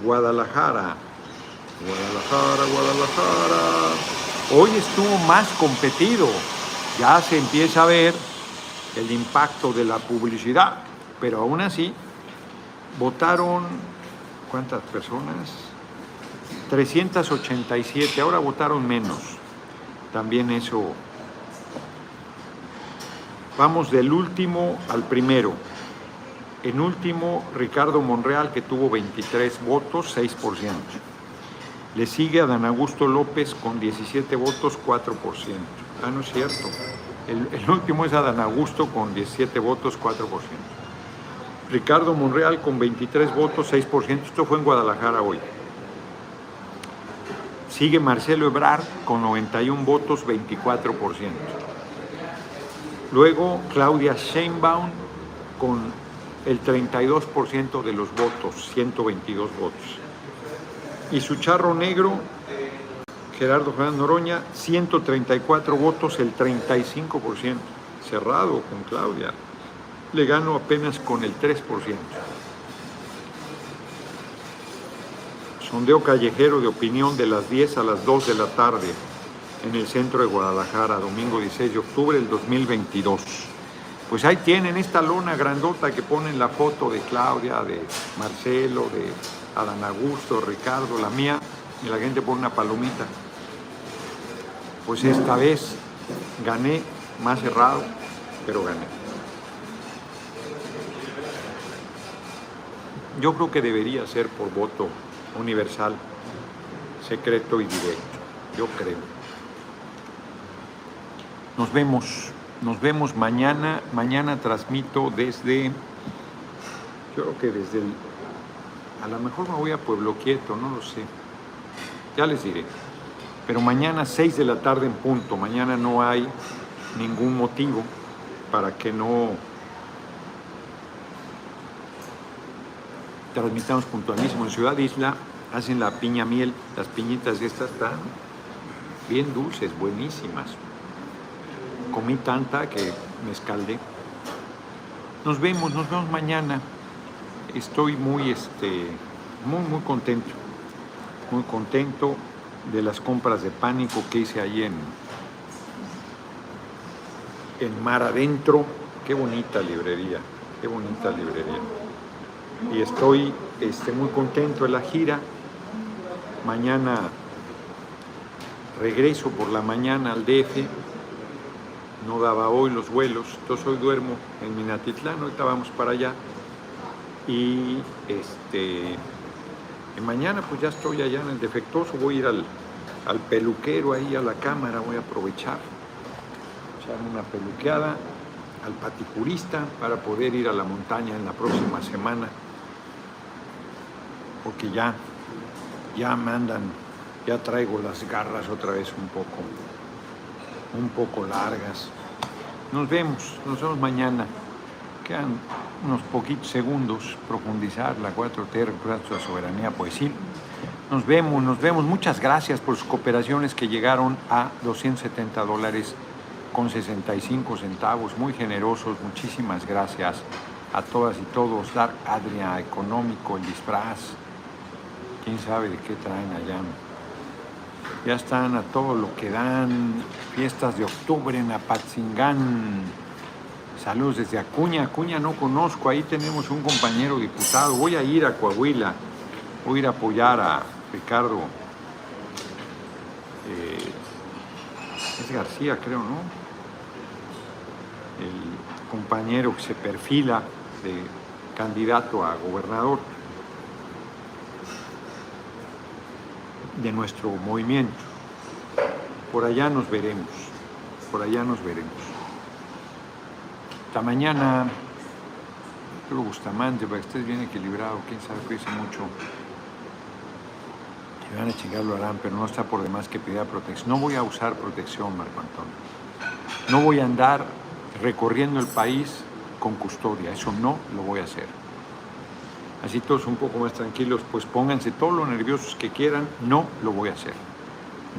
[SPEAKER 1] Guadalajara. Guadalajara, Guadalajara. Hoy estuvo más competido. Ya se empieza a ver el impacto de la publicidad, pero aún así votaron, ¿cuántas personas? 387, ahora votaron menos. También eso Vamos del último al primero. En último, Ricardo Monreal, que tuvo 23 votos, 6%. Le sigue Adán Augusto López con 17 votos, 4%. Ah, no es cierto. El, último es Adán Augusto con 17 votos, 4%. Ricardo Monreal con 23 votos, 6%. Esto fue en Guadalajara hoy. Sigue Marcelo Ebrard con 91 votos, 24%. Luego Claudia Sheinbaum con el 32% de los votos, 122 votos. Y su charro negro, Gerardo Fernández Noroña, 134 votos, el 35%. Cerrado con Claudia. Le gano apenas con el 3%. Sondeo callejero de opinión de las 10 a las 2 de la tarde en el centro de Guadalajara, domingo 16 de octubre del 2022. Pues ahí tienen esta lona grandota que ponen la foto de Claudia, de Marcelo, de Adán Augusto, Ricardo, la mía, y la gente pone una palomita. Pues esta vez gané más cerrado, pero gané. Yo creo que debería ser por voto universal, secreto y directo. Yo creo. Nos vemos, nos vemos mañana. Mañana transmito desde, yo creo que desde el, a lo mejor me voy a Pueblo Quieto, no lo sé. Ya les diré. Pero mañana 6 de la tarde en punto. Mañana no hay ningún motivo para que no transmitamos puntualísimo. En Ciudad Isla hacen la piña miel, las piñitas estas están bien dulces, buenísimas comí tanta que me escaldé. Nos vemos, nos vemos mañana. Estoy muy, este, muy, muy contento, muy contento de las compras de pánico que hice ahí en, en Mar Adentro. Qué bonita librería, qué bonita librería. Y estoy este, muy contento de la gira. Mañana regreso por la mañana al DF no daba hoy los vuelos, entonces hoy duermo en Minatitlán, ahorita vamos para allá. Y este mañana pues ya estoy allá en el defectuoso, voy a ir al, peluquero ahí a la cámara, voy a aprovechar, echarme una peluqueada al paticurista para poder ir a la montaña en la próxima semana, porque ya, ya me andan, ya traigo las garras otra vez un poco un poco largas. Nos vemos, nos vemos mañana. Unos poquitos segundos profundizar la 4T, recuperar su soberanía, sí. Nos vemos, nos vemos. Muchas gracias por sus cooperaciones que llegaron a 270 dólares con 65 centavos. Muy generosos, muchísimas gracias a todas y todos. Dark Adria, Económico, el disfraz. Quién sabe de qué traen allá ya están a todo lo que dan, fiestas de octubre en Apatzingán, Saludos desde Acuña. Acuña no conozco, ahí tenemos un compañero diputado. Voy a ir a Coahuila, voy a ir a apoyar a Ricardo. eh, es García, creo, ¿no? El compañero que se perfila de candidato a gobernador de nuestro movimiento. Por allá nos veremos, por allá nos veremos. Hasta mañana. Creo Bustamante, para que estés bien equilibrado, quién sabe, cuídense mucho. Si van a chingar lo harán, pero no está por demás que pida protección. No voy a usar protección, Marco Antonio. No voy a andar recorriendo el país con custodia, eso no lo voy a hacer. Así todos un poco más tranquilos, pues pónganse todos los nerviosos que quieran, no lo voy a hacer.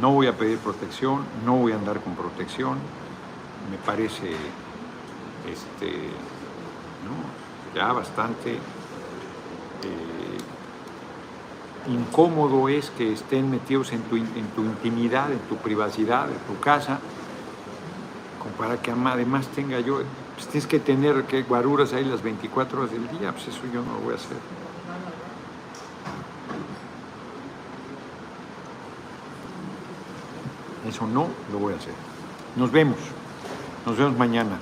[SPEAKER 1] No voy a pedir protección, no voy a andar con protección. Me parece este, ¿no? ya bastante eh, incómodo es que estén metidos en tu, en tu intimidad, en tu privacidad, en tu casa, como para que además tenga yo, pues tienes que tener que guaruras ahí las 24 horas del día, pues eso yo no lo voy a hacer. Eso no lo voy a hacer. Nos vemos. Nos vemos mañana.